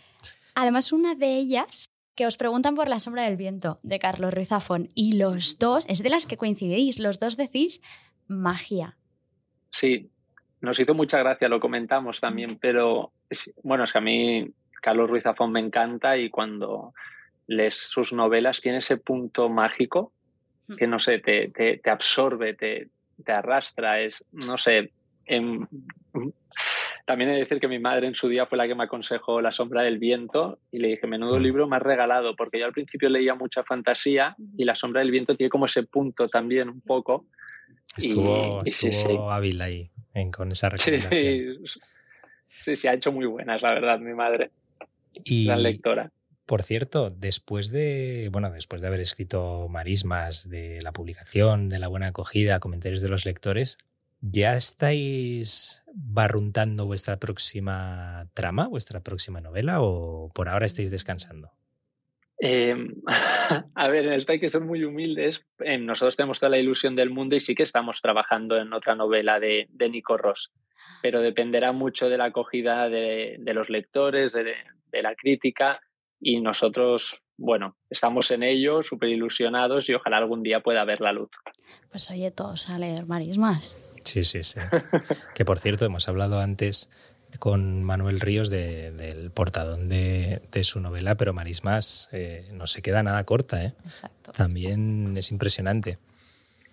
Además, una de ellas que os preguntan por La sombra del viento de Carlos Ruiz Zafón y los dos, es de las que coincidís, los dos decís magia. Sí, nos hizo mucha gracia, lo comentamos también, pero bueno, es que a mí Carlos Ruiz Zafón me encanta y cuando lees sus novelas tiene ese punto mágico hmm. que no sé, te, te, absorbe, te, te, arrastra, es, no sé. también he de decir que mi madre en su día fue la que me aconsejó La sombra del viento y le dije, menudo hmm. libro me has regalado, porque yo al principio leía mucha fantasía y La sombra del viento tiene como ese punto también un poco. Estuvo, estuvo hábil ahí con esa recomendación. Sí, sí, ha hecho muy buenas, la verdad, mi madre. Y, la lectora. Por cierto, después de, bueno, después de haber escrito marismas de la publicación, de la buena acogida, comentarios de los lectores, ¿ya estáis barruntando vuestra próxima trama, vuestra próxima novela o por ahora estáis descansando? Em, [LAUGHS] a ver, en esto hay que ser muy humildes. Em, nosotros tenemos toda la ilusión del mundo y sí que estamos trabajando en otra novela de, de Nico Ross, pero dependerá mucho de la acogida de, los lectores, de, la crítica y nosotros, bueno, estamos en ello, súper ilusionados y ojalá algún día pueda ver la luz. Pues oye, todos a leer marismas. Sí, sí, sí. que por cierto, hemos hablado antes con Manuel Ríos del portadón de, su novela, pero Marismas eh, no se queda nada corta. ¿eh? También es impresionante.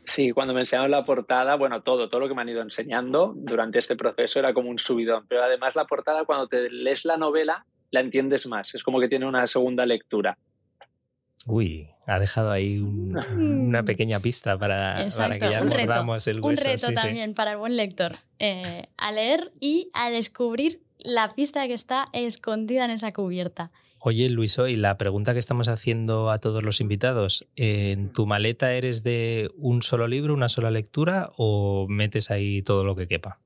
Sí, cuando me enseñaron la portada, bueno, todo, todo lo que me han ido enseñando durante este proceso era como un subidón, pero además la portada, cuando te lees la novela, la entiendes más, es como que tiene una segunda lectura. Uy, ha dejado ahí una [LAUGHS] pequeña pista para, para que ya mordamos el hueso. Un reto también para el buen lector. Eh, a leer y a descubrir la pista que está escondida en esa cubierta. Oye, Luis, hoy la pregunta que estamos haciendo a todos los invitados, ¿en tu maleta eres de un solo libro, una sola lectura o metes ahí todo lo que quepa?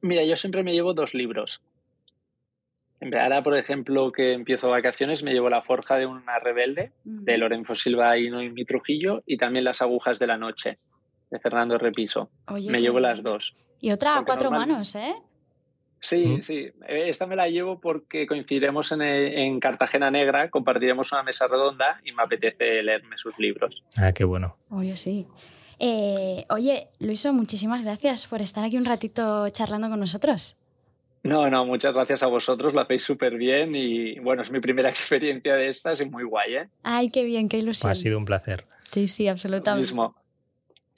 Mira, yo siempre me llevo dos libros. Ahora, por ejemplo, que empiezo vacaciones, me llevo La Forja de una Rebelde, de Lorenzo Silva y Noemi Trujillo, y también Las Agujas de la Noche, de Fernando Repiso. me llevo las dos. Y otra a cuatro manos, ¿eh? Sí, sí. Eh, esta me la llevo porque coincidiremos en, Cartagena Negra, compartiremos una mesa redonda y me apetece leerme sus libros. Ah, qué bueno. Oye, sí. Eh, oye, Luiso, muchísimas gracias por estar aquí un ratito charlando con nosotros. No, no, muchas gracias a vosotros, lo hacéis súper bien y bueno, es mi primera [LAUGHS] experiencia de estas y muy guay, ¿eh? Ay, qué bien, qué ilusión. Ha sido un placer. Sí, sí, absolutamente. mismo.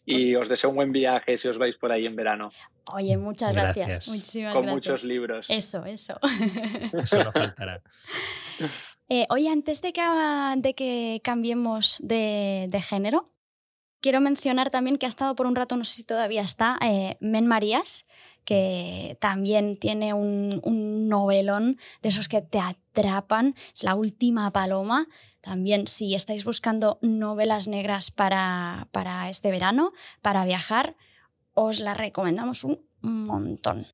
Y os deseo un buen viaje si os vais por ahí en verano. Oye, muchas gracias. Muchísimas Con muchos libros. Eso, eso. [LAUGHS] eso no faltará. [LAUGHS] Eh, oye, antes de que, de que cambiemos de, género, quiero mencionar también que ha estado por un rato, no sé si todavía está, eh, Men Marías, que también tiene un, un, novelón de esos que te atrapan. Es la última paloma. También si estáis buscando novelas negras para, para este verano, para viajar, os la recomendamos un montón.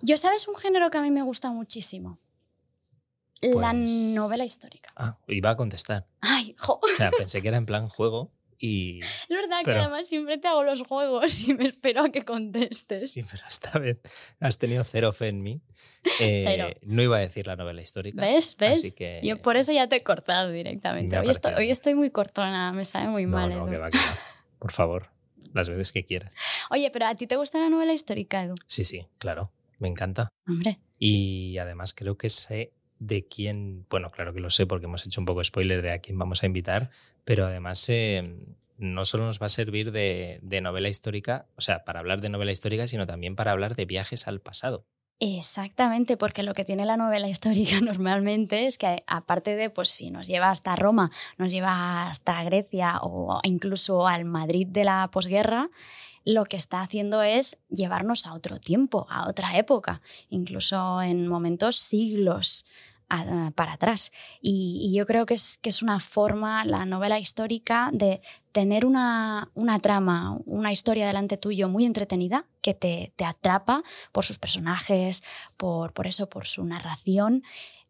Yo sabes un género que a mí me gusta muchísimo. La pues novela histórica. Ah, iba a contestar. Ay, jo. O sea, pensé que era en plan juego y... Es verdad que además siempre te hago los juegos y me espero a que contestes. Sí, pero esta vez has tenido cero fe en mí. [LAUGHS] Eh, no iba a decir la novela histórica. ¿Ves? ¿Ves? que... Yo por eso ya te he cortado directamente. Hoy estoy, hoy estoy, muy cortona, me sabe muy mal. No, que va, que va. Por favor las veces que quieras. [LAUGHS] Oye, pero ¿a ti te gusta la novela histórica, Edu? Sí, sí, claro, me encanta. Hombre. Y además creo que sé de quién, bueno, claro que lo sé porque hemos hecho un poco spoiler de a quién vamos a invitar, pero además eh, no solo nos va a servir de, de novela histórica, o sea, para hablar de novela histórica, sino también para hablar de viajes al pasado. Exactamente, porque lo que tiene la novela [LAUGHS] histórica normalmente es que aparte de, pues si nos lleva hasta Roma, nos lleva hasta Grecia o incluso al Madrid de la posguerra, lo que está haciendo es llevarnos a otro tiempo, a otra época, incluso en momentos siglos para atrás. Y, yo creo que es, que es una forma, la novela histórica, de tener una, una trama, una historia delante tuyo muy entretenida, que te, te atrapa por sus personajes, por, por eso, por su narración,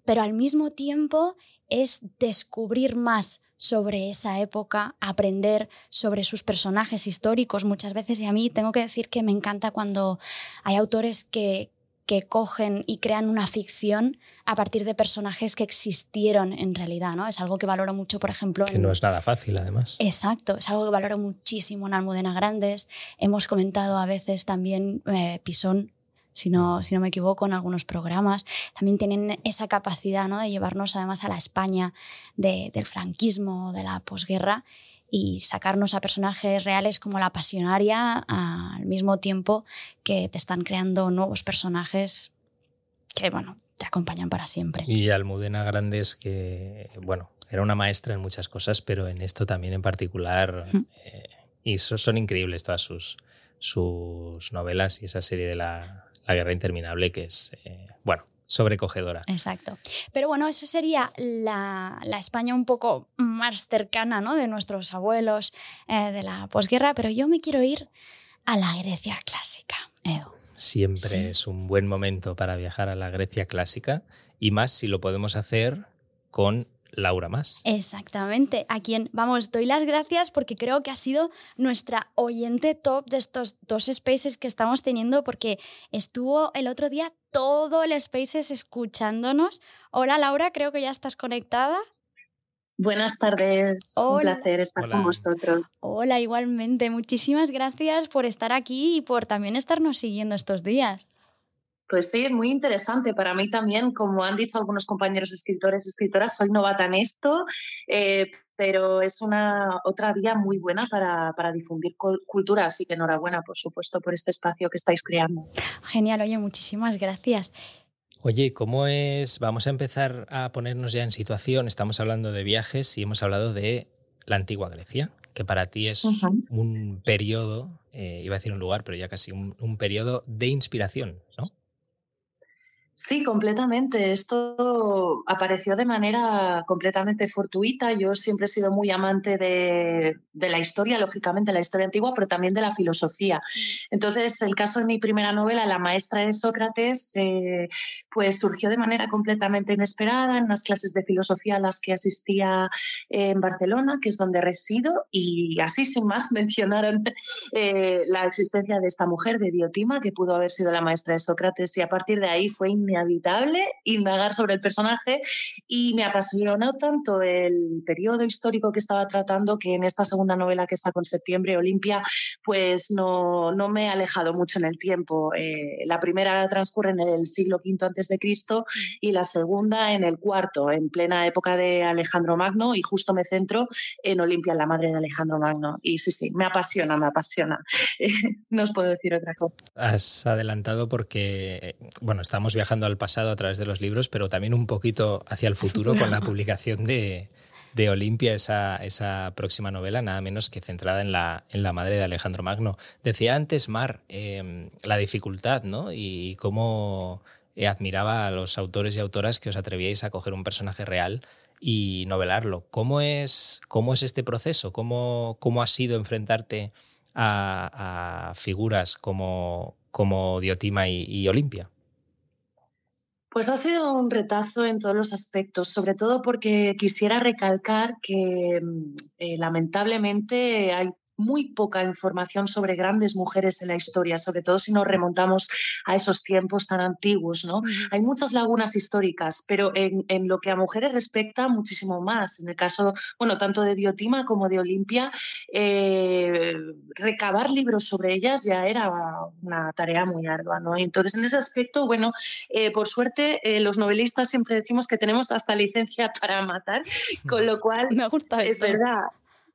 pero al mismo tiempo es descubrir más sobre esa época, aprender sobre sus personajes históricos muchas veces y a mí tengo que decir que me encanta cuando hay autores que, que cogen y crean una ficción a partir de personajes que existieron en realidad, ¿no? Es algo que valoro mucho, por ejemplo. Que no es nada fácil, además. Exacto, es algo que valoro muchísimo en Almudena Grandes. Hemos comentado a veces también eh, Pisón, si no, si no me equivoco, en algunos programas. También tienen esa capacidad ¿no? de llevarnos además a la España del franquismo, de la posguerra y sacarnos a personajes reales como la pasionaria al mismo tiempo que te están creando nuevos personajes que, bueno, te acompañan para siempre. Y Almudena Grandes, que, bueno, era una maestra en muchas cosas, pero en esto también en particular. Eh, y son, increíbles todas sus, sus novelas y esa serie de la, Guerra Interminable que es, eh, bueno, sobrecogedora. Exacto. Pero bueno, eso sería la, España un poco más cercana ¿no? de nuestros abuelos eh, de la posguerra, pero yo me quiero ir a la Grecia clásica, Edu. Siempre es un buen momento para viajar a la Grecia clásica y más si lo podemos hacer con Laura Más. Exactamente, a quien, vamos, doy las gracias porque creo que ha sido nuestra oyente top de estos dos spaces que estamos teniendo porque estuvo el otro día todo el spaces escuchándonos. Hola Laura, creo que ya estás conectada. Buenas tardes, un placer estar con vosotros. Hola, igualmente. Muchísimas gracias por estar aquí y por también estarnos siguiendo estos días. Pues sí, es muy interesante para mí también, como han dicho algunos compañeros escritores y escritoras, soy novata en esto, eh, pero es una otra vía muy buena para, para difundir cultura, así que enhorabuena, por supuesto, por este espacio que estáis creando. Genial, oye, muchísimas gracias. Oye, ¿cómo es? Vamos a empezar a ponernos ya en situación. Estamos hablando de viajes y hemos hablado de la antigua Grecia, que para ti es un periodo, eh, iba a decir un lugar, pero ya casi un, un periodo de inspiración, ¿no? Sí, completamente. Esto apareció de manera completamente fortuita. Yo siempre he sido muy amante de, la historia, lógicamente, la historia antigua, pero también de la filosofía. Entonces, el caso de mi primera novela, La maestra de Sócrates, eh, pues surgió de manera completamente inesperada en unas clases de filosofía a las que asistía en Barcelona, que es donde resido, y así sin más [LAUGHS] mencionaron eh, la existencia de esta mujer, de Diotima, que pudo haber sido la maestra de Sócrates, y a partir de ahí fue inevitable indagar sobre el personaje y me apasionó tanto el periodo histórico que estaba tratando que en esta segunda novela que está con septiembre, Olimpia, pues no, no me he alejado mucho en el tiempo. Eh, la primera transcurre en el siglo V antes de Cristo y la segunda en el cuarto, en plena época de Alejandro Magno y justo me centro en Olimpia, la madre de Alejandro Magno. Y sí, sí, me apasiona, me apasiona. [LAUGHS] no os puedo decir otra cosa. Has adelantado porque, eh, bueno, estamos viajando al pasado a través de los libros, pero también un poquito hacia el futuro [LAUGHS] con la publicación de, de Olimpia, esa, esa, próxima novela, nada menos que centrada en la, en la madre de Alejandro Magno. Decía antes, Mar, em, la dificultad, ¿no? Y cómo eh, admiraba a los autores y autoras que os atrevíais a coger un personaje real y novelarlo. ¿Cómo es, cómo es este proceso? ¿Cómo, cómo ha sido enfrentarte a, figuras como, como Diotima y Olimpia? Pues ha sido un retazo en todos los aspectos, sobre todo porque quisiera recalcar que mm, eh, lamentablemente hay muy poca información sobre grandes mujeres en la historia, sobre todo si nos remontamos a esos tiempos tan antiguos. ¿no? Hay muchas lagunas históricas, pero en, lo que a mujeres respecta, muchísimo más. En el caso, bueno, tanto de Diotima como de Olimpia, eh, recabar libros sobre ellas ya era una tarea muy ardua. ¿no? Entonces, en ese aspecto, bueno, eh, por suerte, eh, los novelistas siempre decimos que tenemos hasta licencia [LAUGHS] para matar, con lo cual [LAUGHS] Me gusta es verdad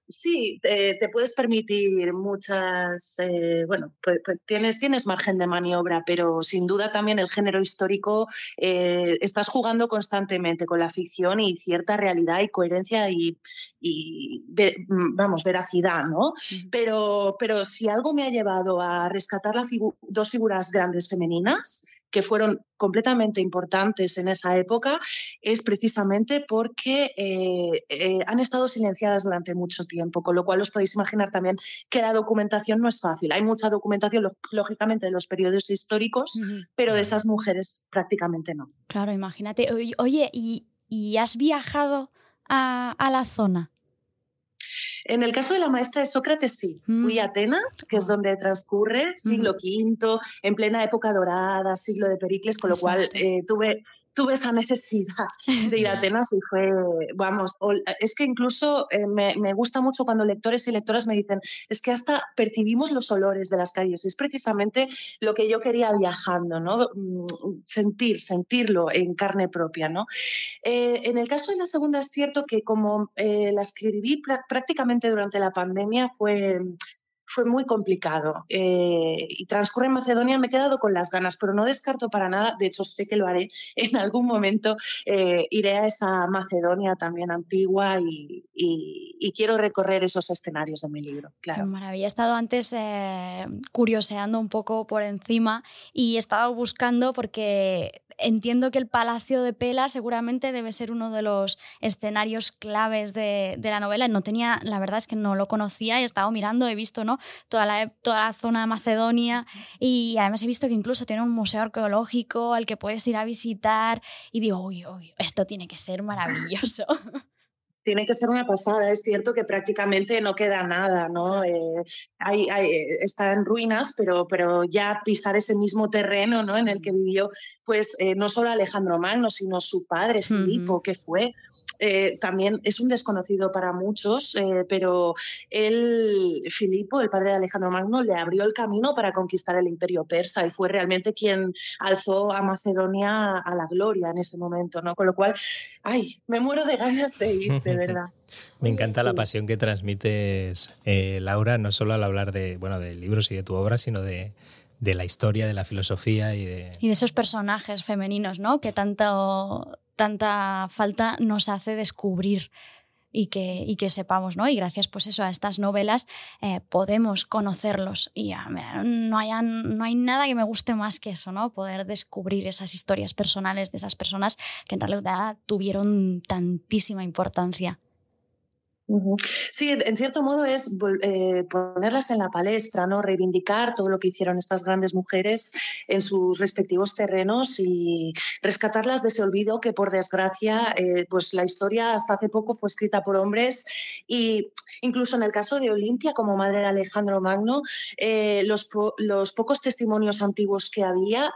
Sí, te puedes permitir muchas, eh, bueno, pues, pues, tienes, tienes margen de maniobra, pero sin duda también el género histórico eh, estás jugando constantemente con la ficción y cierta realidad y coherencia y, mm, vamos, veracidad, ¿no? Pero, pero si algo me ha llevado a rescatar dos figuras grandes femeninas, que fueron completamente importantes en esa época es precisamente porque eh, eh, han estado silenciadas durante mucho tiempo, con lo cual os podéis imaginar también que la documentación no es fácil. Hay mucha documentación, lógicamente, de los periodos históricos, pero de esas mujeres prácticamente no. Claro, imagínate. Oye, ¿y, has viajado a, a la zona? En el caso de la maestra de Sócrates, sí. Fui a mm. Atenas, que es donde transcurre siglo V, en plena época dorada, siglo de Pericles, con lo cual eh, tuve tuve esa necesidad de ir a Atenas y fue, vamos, es que incluso eh, me, me, gusta mucho cuando lectores y lectoras me dicen, es que hasta percibimos los olores de las calles, es precisamente lo que yo quería viajando, ¿no? Mm, sentir, sentirlo en carne propia, ¿no? Eh, en el caso de la segunda es cierto que como eh, la escribí prácticamente durante la pandemia fue fue muy complicado. Eh, y transcurre en Macedonia, me he quedado con las ganas, pero no descarto para nada, de hecho sé que lo haré [LAUGHS] en algún momento, eh, iré a esa Macedonia también antigua y, quiero recorrer esos escenarios de mi libro. Claro. Maravilla. He estado antes eh, curioseando un poco por encima y he estado buscando porque entiendo que el Palacio de Pela seguramente debe ser uno de los escenarios claves de, la novela. No tenía, la verdad es que no lo conocía, he estado mirando, he visto ¿no? Toda, la, toda la zona de Macedonia y además he visto que incluso tiene un museo arqueológico al que puedes ir a visitar y digo, uy, uy, esto tiene que ser maravilloso. [LAUGHS] tiene que ser una pasada. Es cierto que prácticamente no queda nada, ¿no? Eh, hay, está en ruinas, pero, pero ya pisar ese mismo terreno ¿no? en el que vivió, pues eh, no solo Alejandro Magno, sino su padre, Filipo, que fue, eh, también es un desconocido para muchos, pero él, Filipo, el padre de Alejandro Magno, le abrió el camino para conquistar el imperio persa y fue realmente quien alzó a Macedonia a la gloria en ese momento, ¿no? Con lo cual, ay, me muero de ganas de ir. [LAUGHS] verdad. [LAUGHS] Me encanta la pasión que transmites, eh, Laura, no solo al hablar de, bueno, de libros y de tu obra, sino de, de la historia, de la filosofía y de... Y de esos personajes femeninos, ¿no? Que tanto, tanta falta nos hace descubrir y que, y que sepamos, ¿no? Y gracias pues eso a estas novelas eh, podemos conocerlos y no, hay, no hay nada que me guste más que eso, ¿no? Poder descubrir esas historias personales de esas personas que en realidad tuvieron tantísima importancia. Sí, en cierto modo es eh, ponerlas en la palestra, ¿no? reivindicar todo lo que hicieron estas grandes mujeres en sus respectivos terrenos y rescatarlas de ese olvido que, por desgracia, eh, pues la historia hasta hace poco fue escrita por hombres y incluso en el caso de Olimpia, como madre de Alejandro Magno, eh, los, los, pocos testimonios antiguos que había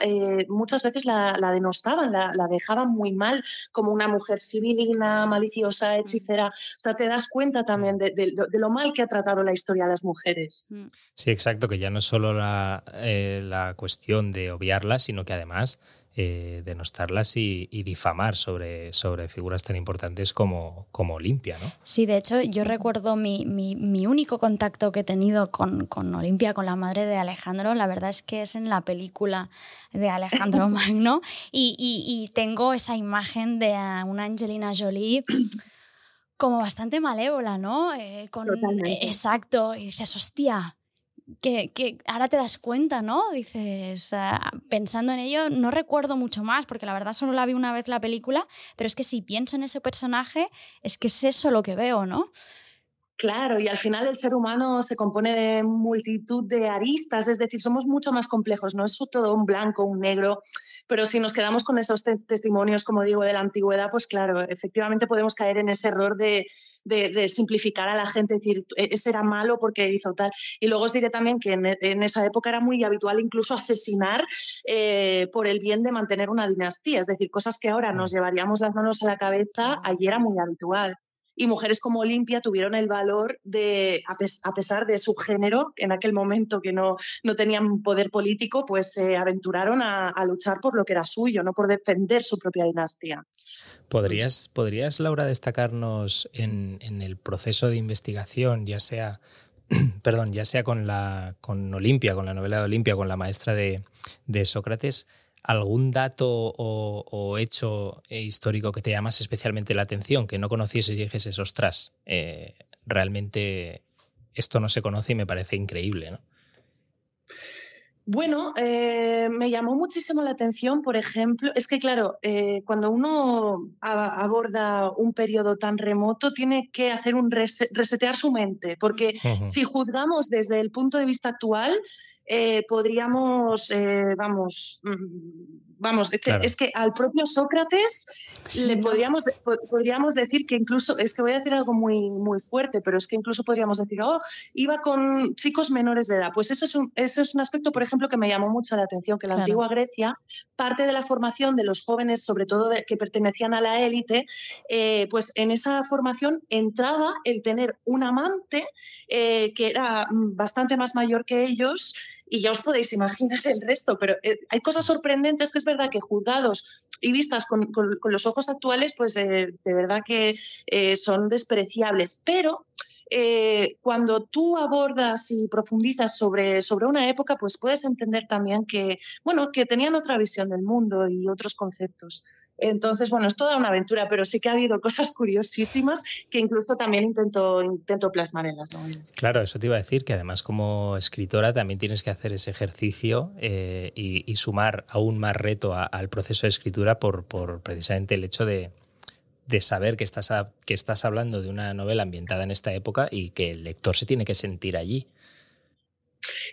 muchas veces la, denostaban, la, la, dejaban muy mal como una mujer civilina, maliciosa, hechicera. O sea, te das cuenta cuenta también de, lo mal que ha tratado la historia a las mujeres. Mm. Sí, exacto, que ya no es solo la, eh, la cuestión de obviarlas, sino que además eh, denostarlas y, difamar sobre, sobre figuras tan importantes como, como Olimpia, ¿no? Sí, de hecho, yo recuerdo mi, mi, único contacto que he tenido con, con, Olimpia, con la madre de Alejandro, la verdad es que es en la película de Alejandro [LAUGHS] Magno, y, y tengo esa imagen de una Angelina Jolie como bastante malévola, ¿no? Eh, con, exacto, y dices, hostia, que, ahora te das cuenta, ¿no? Dices, ah, pensando en ello, no recuerdo mucho más, porque la verdad solo la vi una vez la película, pero es que si pienso en ese personaje, es que es eso lo que veo, ¿no? Claro, y al final el ser humano se compone de multitud de aristas, es decir, somos mucho más complejos, no es todo un blanco, un negro, pero si nos quedamos con esos testimonios, como digo, de la antigüedad, pues claro, efectivamente podemos caer en ese error de, simplificar a la gente, decir, e-, ese era malo porque hizo tal. Y luego os diré también que en, esa época era muy habitual incluso asesinar eh, por el bien de mantener una dinastía, es decir, cosas que ahora nos llevaríamos las manos a la cabeza, allí era muy habitual y mujeres como Olimpia tuvieron el valor de, a, pesar de su género, en aquel momento que no, no tenían poder político, pues se aventuraron a, luchar por lo que era suyo, no por defender su propia dinastía. ¿Podrías, ¿podrías Laura, destacarnos en, en el proceso de investigación, ya sea [CLEARS THROAT] perdón, ya sea con la con Olimpia, con la novela de Olimpia, con la maestra de, de Sócrates, algún dato o, hecho histórico que te llamas especialmente la atención, que no conocieses y dijeses, ostras, eh, realmente esto no se conoce y me parece increíble, ¿no? Bueno, eh, me llamó muchísimo la atención, por ejemplo, es que claro, eh, cuando uno aborda un periodo tan remoto, tiene que hacer un resetear su mente, porque si juzgamos desde el punto de vista actual, eh, podríamos, eh, vamos, mm, vamos, es que, al propio Sócrates le podríamos, podríamos decir que incluso, es que voy a decir algo muy, muy fuerte, pero es que incluso podríamos decir, oh, iba con chicos menores de edad. Pues eso es un, eso es un aspecto, por ejemplo, que me llamó mucho la atención, que la antigua Grecia, parte de la formación de los jóvenes, sobre todo que pertenecían a la élite, eh, pues en esa formación entraba el tener un amante que era mm, bastante más mayor que ellos y ya os podéis imaginar el resto, pero eh, hay cosas sorprendentes que es verdad que juzgados y vistas con, los ojos actuales, pues de verdad que eh, son despreciables, pero... Eh, cuando tú abordas y profundizas sobre, sobre una época, pues puedes entender también que, bueno, que tenían otra visión del mundo y otros conceptos. Entonces, bueno, es toda una aventura, pero sí que ha habido cosas curiosísimas que incluso también intento, intento plasmar en las novelas. Claro, eso te iba a decir, que además como escritora también tienes que hacer ese ejercicio eh, y, sumar aún más reto al proceso de escritura por, por precisamente el hecho de, saber que estás, que estás hablando de una novela ambientada en esta época y que el lector se tiene que sentir allí.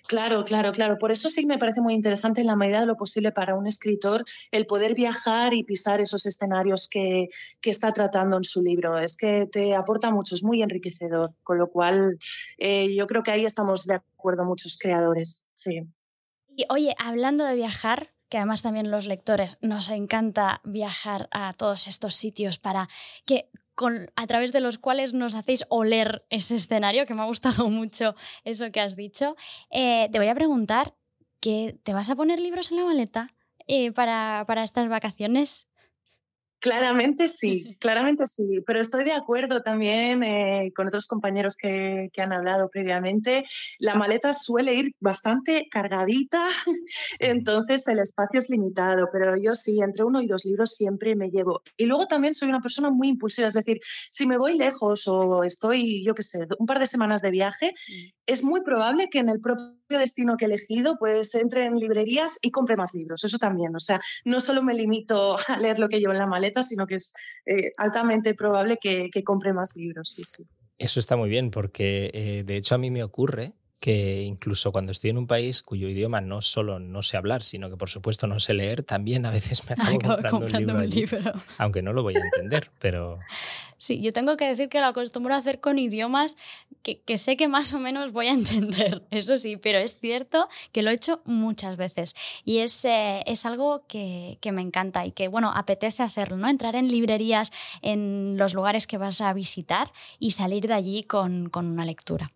Claro, claro, claro. Por eso sí me parece muy interesante en la medida de lo posible para un escritor el poder viajar y pisar esos escenarios que, está tratando en su libro. Es que te aporta mucho, es muy enriquecedor, con lo cual eh, yo creo que ahí estamos de acuerdo muchos creadores. Sí. Y oye, hablando de viajar, que además también los lectores nos encanta viajar a todos estos sitios para que a través de los cuales nos hacéis oler ese escenario, que me ha gustado [LAUGHS] mucho eso que has dicho. Eh, te voy a preguntar, ¿te vas a poner libros en la maleta eh, para, estas vacaciones? Claramente sí, [LAUGHS] claramente sí, pero estoy de acuerdo también eh, con otros compañeros que, que, han hablado previamente. La maleta suele ir bastante cargadita, [LAUGHS] entonces el espacio es limitado, pero yo sí, entre uno y dos libros siempre me llevo. Y luego también soy una persona muy impulsiva, es decir, si me voy lejos o estoy, yo qué sé, un par de semanas de viaje, mm. es muy probable que en el propio destino que he elegido, pues entre en librerías y compre más libros, eso también. O sea, no solo me limito a leer lo que llevo en la maleta, sino que es eh, altamente probable que, compre más libros. Sí, sí. Eso está muy bien, porque eh, de hecho a mí me ocurre que incluso cuando estoy en un país cuyo idioma no solo no sé hablar, sino que por supuesto no sé leer, también a veces me [LAUGHS] acabo, comprando, un, libro, aunque no lo voy a entender, pero... Sí, yo tengo que decir que lo acostumbro a hacer con idiomas que, que, sé que más o menos voy a entender, [LAUGHS] eso sí, pero es cierto que lo he hecho muchas veces y es, eh, es algo que, que, me encanta y que, bueno, apetece hacerlo, ¿no? Entrar en librerías, en los lugares que vas a visitar y salir de allí con, con una lectura.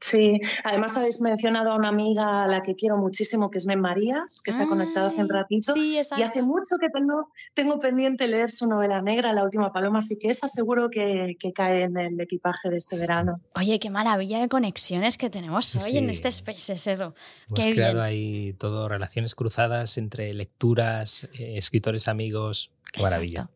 Sí, además habéis mencionado a una amiga a la que quiero muchísimo, que es Men Marías, que se ha conectado hace un ratito. Sí, y hace mucho que tengo, tengo pendiente leer su novela negra, La última paloma, así que esa seguro que, que cae en el equipaje de este verano. Oye, qué maravilla de conexiones que tenemos hoy en este Space, Edo. Hemos creado ahí todo, relaciones cruzadas entre lecturas, eh, escritores amigos. Qué maravilla.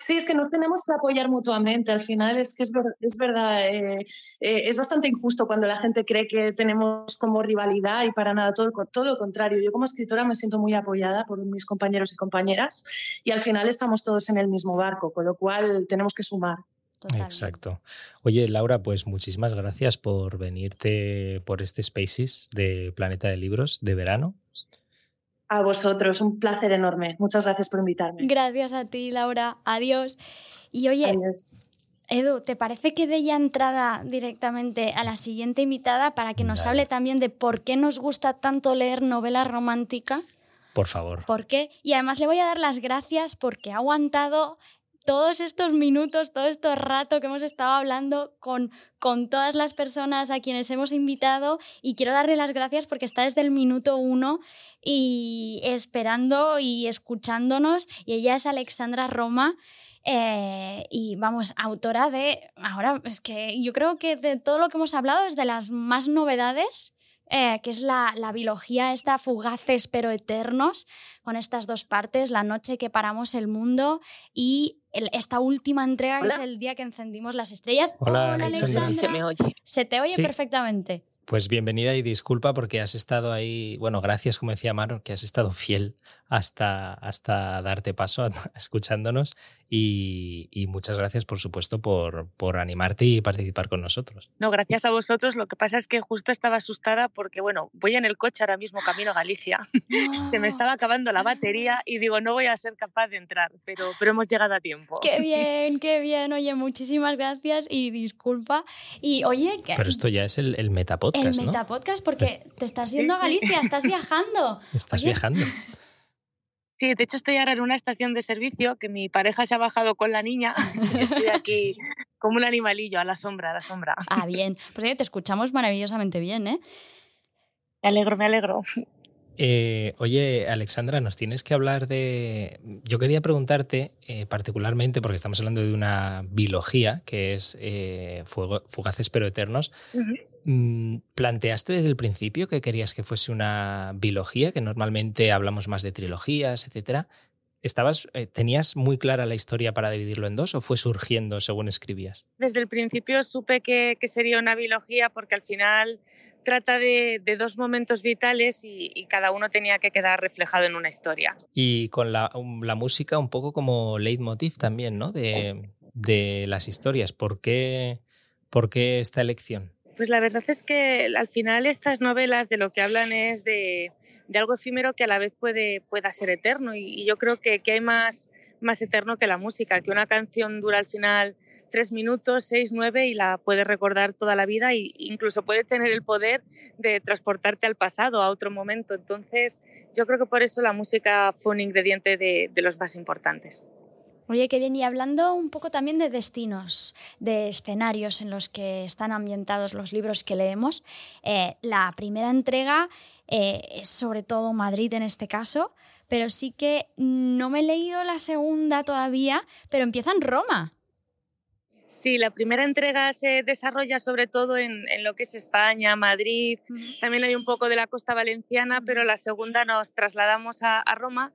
Sí, es que nos tenemos que apoyar mutuamente. Al final es que es, verdad, eh, eh, es bastante injusto cuando la gente cree que tenemos como rivalidad y para nada, todo, todo lo contrario. Yo como escritora me siento muy apoyada por mis compañeros y compañeras y al final estamos todos en el mismo barco, con lo cual tenemos que sumar. Exacto. Oye, Laura, pues muchísimas gracias por venirte por este Spaces de Planeta de Libros de verano. A vosotros, un placer enorme. Muchas gracias por invitarme. Gracias a ti, Laura. Adiós. Y oye, Edu, ¿te parece que dé ya entrada directamente a la siguiente invitada para que nos hable también de por qué nos gusta tanto leer novela romántica? Por favor. ¿Por qué? Y además le voy a dar las gracias porque ha aguantado todos estos minutos, todo este rato que hemos estado hablando con, con todas las personas a quienes hemos invitado y quiero darle las gracias porque está desde el minuto uno y esperando y escuchándonos y ella es Alexandra Roma. Eh, y vamos, autora de, ahora es que yo creo que de todo lo que hemos hablado es de las más novedades eh, que es la, la, biología esta fugaces pero eternos, con estas dos partes, la noche que paramos el mundo y esta última entrega que es el día que encendimos las estrellas. Hola, Alexandra. Se me oye. Se te oye perfectamente. Pues bienvenida y disculpa porque has estado ahí, bueno, gracias como decía Maro, que has estado fiel hasta, hasta darte paso [LAUGHS] escuchándonos y, muchas gracias, por supuesto, por, por animarte y participar con nosotros. No, gracias a vosotros. Lo que pasa es que justo estaba asustada porque, bueno, voy en el coche ahora mismo camino a Galicia. [LAUGHS] Se me estaba acabando la batería y digo, no voy a ser capaz de entrar, pero, pero hemos llegado a tiempo. Qué [LAUGHS] bien, qué bien. Oye, muchísimas gracias y disculpa. Y oye, pero esto ya es el, el metapodcast. El metapodcast, porque te estás yendo a Galicia, estás viajando. Estás viajando. Sí, de hecho estoy ahora en una estación de servicio que mi pareja se ha bajado con la niña [LAUGHS] y estoy aquí como un animalillo a la sombra, a la sombra. Ah, bien. Pues te escuchamos maravillosamente bien, ¿eh? Me alegro, me alegro. Eh, oye, Alexandra, nos tienes que hablar de... Yo quería preguntarte eh, particularmente, porque estamos hablando de una biología, que es eh, Fugaces pero Eternos. ¿Planteaste desde el principio que querías que fuese una biología, que normalmente hablamos más de trilogías, etcétera? ¿Estabas, ¿Tenías muy clara la historia para dividirlo en dos o fue surgiendo según escribías? Desde el principio supe que, que sería una biología porque al final trata de, dos momentos vitales y, cada uno tenía que quedar reflejado en una historia. Y con la, música un poco como leitmotiv también, ¿no? De, las historias. ¿Por qué, ¿Por qué esta elección? Pues la verdad es que al final estas novelas de lo que hablan es de, algo efímero que a la vez puede, pueda ser eterno y, yo creo que, que hay más, más eterno que la música, que una canción dura al final tres minutos, seis, nueve y la puedes recordar toda la vida e incluso puede tener el poder de transportarte al pasado, a otro momento. Entonces, yo creo que por eso la música fue un ingrediente de, los más importantes. Oye, qué bien. Y hablando un poco también de destinos, de escenarios en los que están ambientados los libros que leemos, eh, la primera entrega eh, es sobre todo Madrid en este caso, pero sí que no me he leído la segunda todavía, pero empieza en Roma. Sí, la primera entrega se desarrolla sobre todo en, lo que es España, Madrid, también hay un poco de la costa valenciana, pero la segunda nos trasladamos a, Roma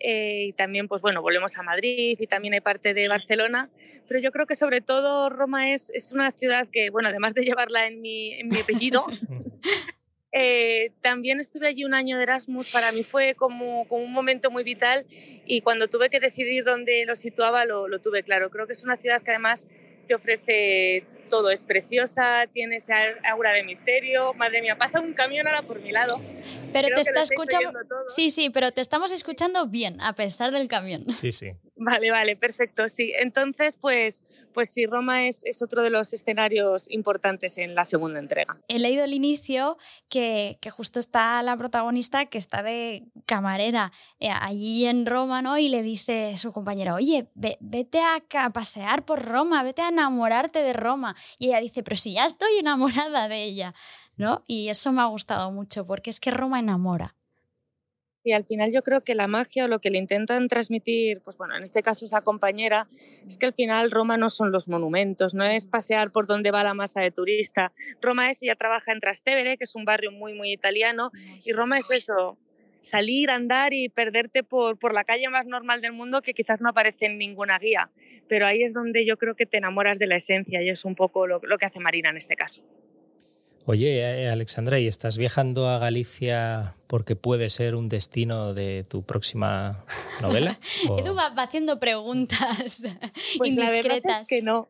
eh, y también, pues bueno, volvemos a Madrid y también hay parte de Barcelona, pero yo creo que sobre todo Roma es, es una ciudad que, bueno, además de llevarla en mi, en mi apellido, [LAUGHS] [LAUGHS] eh, también estuve allí un año de Erasmus, para mí fue como, como, un momento muy vital y cuando tuve que decidir dónde lo situaba lo, lo tuve claro. Creo que es una ciudad que además te ofrece todo, es preciosa, tiene ese aura de misterio. Madre mía, pasa un camión ahora por mi lado. Pero te está escuchando. Sí, sí, pero te estamos escuchando bien, a pesar del camión. Sí, sí. [LAUGHS] Vale, vale, perfecto. Sí, entonces, pues, pues sí, Roma es, es, otro de los escenarios importantes en la segunda entrega. He leído el inicio que, que justo está la protagonista que está de camarera eh, allí en Roma, ¿no? Y le dice su compañera, oye, vete a, a, pasear por Roma, vete a enamorarte de Roma. Y ella dice, pero si ya estoy enamorada de ella, ¿no? Y eso me ha gustado mucho porque es que Roma enamora. Y al final yo creo que la magia o lo que le intentan transmitir, pues bueno, en este caso esa compañera, es que al final Roma no son los monumentos, no es pasear por donde va la masa de turista. Roma es, ella trabaja en Trastevere, que es un barrio muy, muy italiano, y Roma es eso, salir, andar y perderte por, por la calle más normal del mundo que quizás no aparece en ninguna guía. Pero ahí es donde yo creo que te enamoras de la esencia y es un poco lo, lo que hace Marina en este caso. Oye, eh, Alexandra, ¿y estás viajando a porque puede ser un destino de tu próxima novela? [LAUGHS] Edu va haciendo preguntas pues [LAUGHS] indiscretas. que no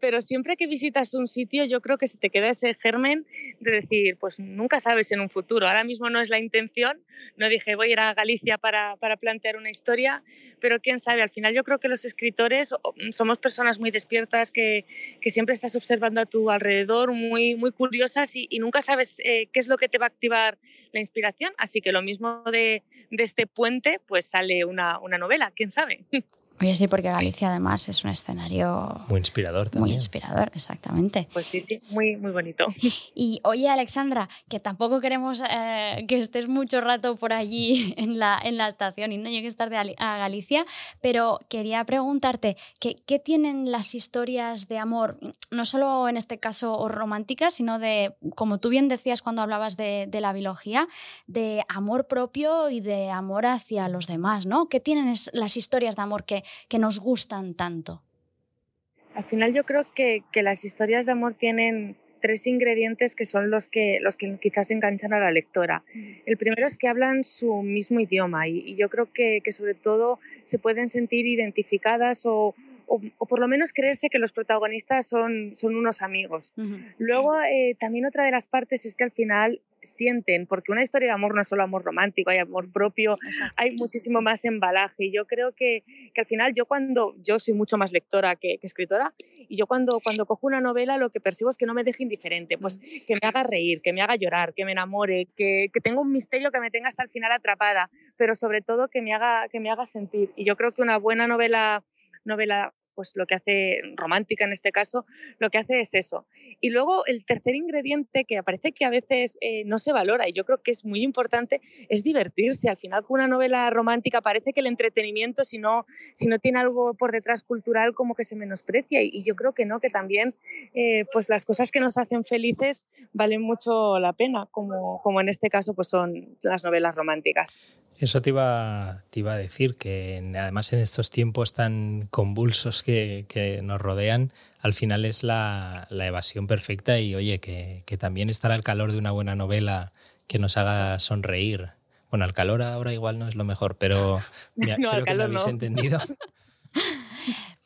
pero, siempre que visitas un sitio yo creo que se te queda ese germen de decir, pues nunca sabes en un futuro. Ahora mismo no es la intención, no dije voy a ir a Galicia para, plantear una historia, pero quién sabe, al final yo creo que los escritores somos personas muy despiertas que, siempre estás observando a tu alrededor, muy, muy curiosas y, nunca sabes eh, qué es lo que te va a activar la inspiración, así que lo mismo de, este puente, pues sale una novela, quién sabe. [LAUGHS] Oye, sí, porque Galicia además es un escenario... Muy inspirador también. Muy inspirador, exactamente. Pues sí, sí, muy, muy bonito. [LAUGHS] Y oye, Alexandra, que tampoco queremos eh, que estés mucho rato por allí [LAUGHS] en la, en la estación y no llegues tarde a, Galicia, pero quería preguntarte, ¿qué, ¿qué, tienen las historias de amor, no solo en este caso románticas, sino de, como tú bien decías cuando hablabas de, de la biología, de amor propio y de amor hacia los demás, ¿no? ¿Qué tienen las historias de amor que que nos gustan tanto? Al final yo creo que, que las historias de amor tienen tres ingredientes que son los que, los que quizás enganchan a la lectora. El primero es que hablan su mismo idioma y, y yo creo que, que, sobre todo se pueden sentir identificadas o, o, por lo menos creerse que los protagonistas son, son unos amigos. Luego, eh, también otra de las partes es que al final sienten, porque una historia de amor no es solo amor romántico, hay amor propio, hay muchísimo más embalaje. Y yo creo que, que, al final yo cuando, yo soy mucho más lectora que, escritora, y yo cuando, cuando cojo una novela lo que percibo es que no me deje indiferente, pues que me haga reír, que me haga llorar, que me enamore, que, que tenga un misterio que me tenga hasta el final atrapada, pero sobre todo que me haga, que me haga sentir. Y yo creo que una buena novela novela pues lo que hace romántica en este caso, lo que hace es eso. Y luego el tercer ingrediente que parece que a veces eh, no se valora y yo creo que es muy importante es divertirse. Al final con una novela romántica parece que el entretenimiento si no, si no tiene algo por detrás cultural como que se menosprecia y, yo creo que no, que también eh, pues las cosas que nos hacen felices valen mucho la pena, como, como en este caso pues son las novelas románticas. Eso te iba, te iba a decir, que además en estos tiempos tan convulsos que, que nos rodean, al final es la, la evasión perfecta y oye, que, que, también estar al calor de una buena novela que nos haga sonreír. Bueno, al calor ahora igual no es lo mejor, pero [LAUGHS] me, creo que me habéis entendido. [LAUGHS]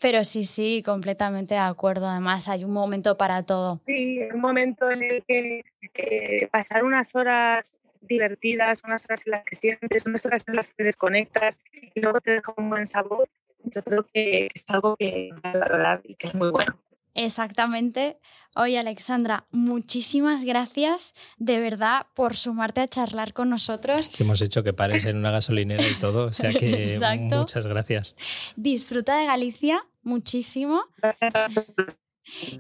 Pero sí, sí, completamente de acuerdo. Además, hay un momento para todo. Sí, un momento en el que eh, pasar unas horas divertidas, unas horas en las que sientes, unas horas en las que desconectas y luego te deja un buen sabor, yo creo que es algo que valorar y que es muy bueno. Exactamente. Oye, Alexandra, muchísimas gracias de verdad por sumarte a charlar con nosotros. Que hemos hecho que pares en una gasolinera y todo, o sea que [LAUGHS] muchas gracias. Disfruta de Galicia muchísimo.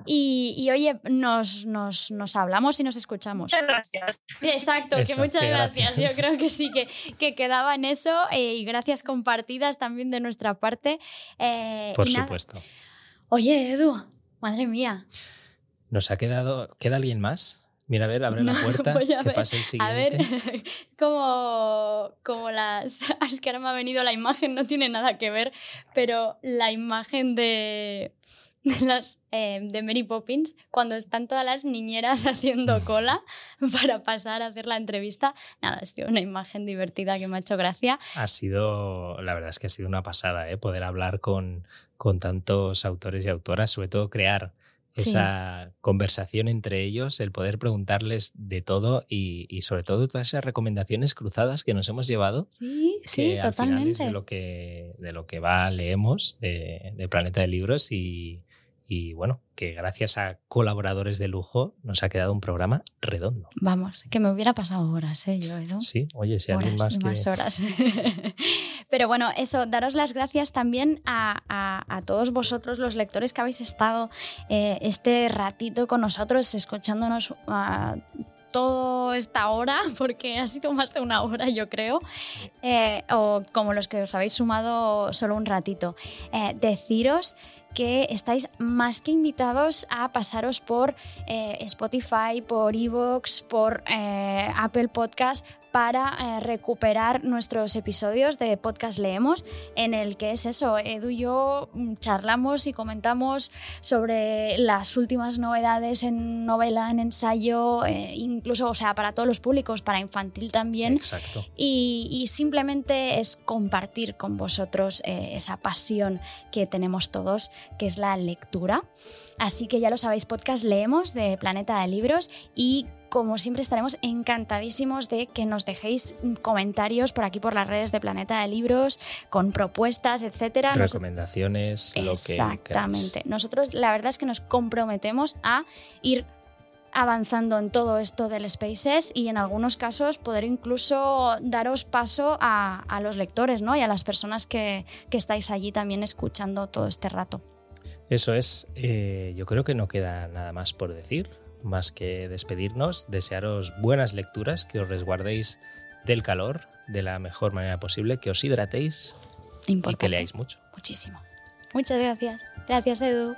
Y, oye, nos, nos, nos, hablamos y nos escuchamos. Muchas gracias. Exacto, que muchas gracias. Yo creo que sí, que, que quedaba en eso. Eh, y gracias compartidas también de nuestra parte. Eh, Por supuesto. Oye, Edu, madre mía. ¿Nos ha quedado. ¿Queda alguien más? Mira, a ver, abre la puerta, [LAUGHS] que pase el siguiente. A ver, [LAUGHS] como, como las... [LAUGHS] Es que ahora me ha venido la imagen, no tiene nada que ver, pero la imagen de, de, las, eh, de Mary Poppins, cuando están todas las niñeras [LAUGHS] haciendo cola para pasar a hacer la entrevista. Nada, ha sido una imagen divertida que me ha hecho gracia. Ha sido, la verdad es que ha sido una pasada, ¿eh? poder hablar con, con tantos autores y autoras, sobre todo crear esa conversación entre ellos, el poder preguntarles de todo y, sobre todo todas esas recomendaciones cruzadas que nos hemos llevado. Sí, sí, totalmente. de lo que, de lo que va, leemos de, de Planeta de Libros y, y bueno, que gracias a colaboradores de lujo nos ha quedado un programa redondo. Vamos, que me hubiera pasado horas, ¿eh? Yo, Edu. Sí, oye, si alguien más que... más horas. [LAUGHS] Pero bueno, eso, daros las gracias también a, todos vosotros, los lectores que habéis estado eh, este ratito con nosotros, escuchándonos a toda esta hora, [LAUGHS] porque ha sido más de una hora, yo creo, eh, o como los que os habéis sumado solo un ratito. Eh, deciros que estáis más que invitados a pasaros por eh, Spotify, por Evox, por eh, Apple Podcast para eh, recuperar nuestros episodios de Podcast Leemos, en el que es eso, Edu y yo mm, charlamos y comentamos sobre las últimas novedades en novela, en ensayo, eh, incluso, o sea, para todos los públicos, para infantil también. Exacto. Y, simplemente es compartir con vosotros eh, esa pasión que tenemos todos, que es la lectura. Así que ya lo sabéis, Podcast Leemos de Planeta de Libros y como siempre estaremos encantadísimos de que nos dejéis comentarios por aquí por las redes de Planeta de Libros con propuestas, etcétera. Recomendaciones, lo que Exactamente. Nosotros la verdad es que nos comprometemos a ir avanzando en todo esto del Spaces y en algunos casos poder incluso daros paso a, los lectores ¿no? y a las personas que, estáis allí también escuchando todo este rato. Eso es, eh, yo creo que no queda nada más por decir más que despedirnos, desearos buenas lecturas, que os resguardéis del calor de la mejor manera posible, que os hidratéis y que leáis mucho. Muchísimo. Muchas gracias. Gracias, Edu.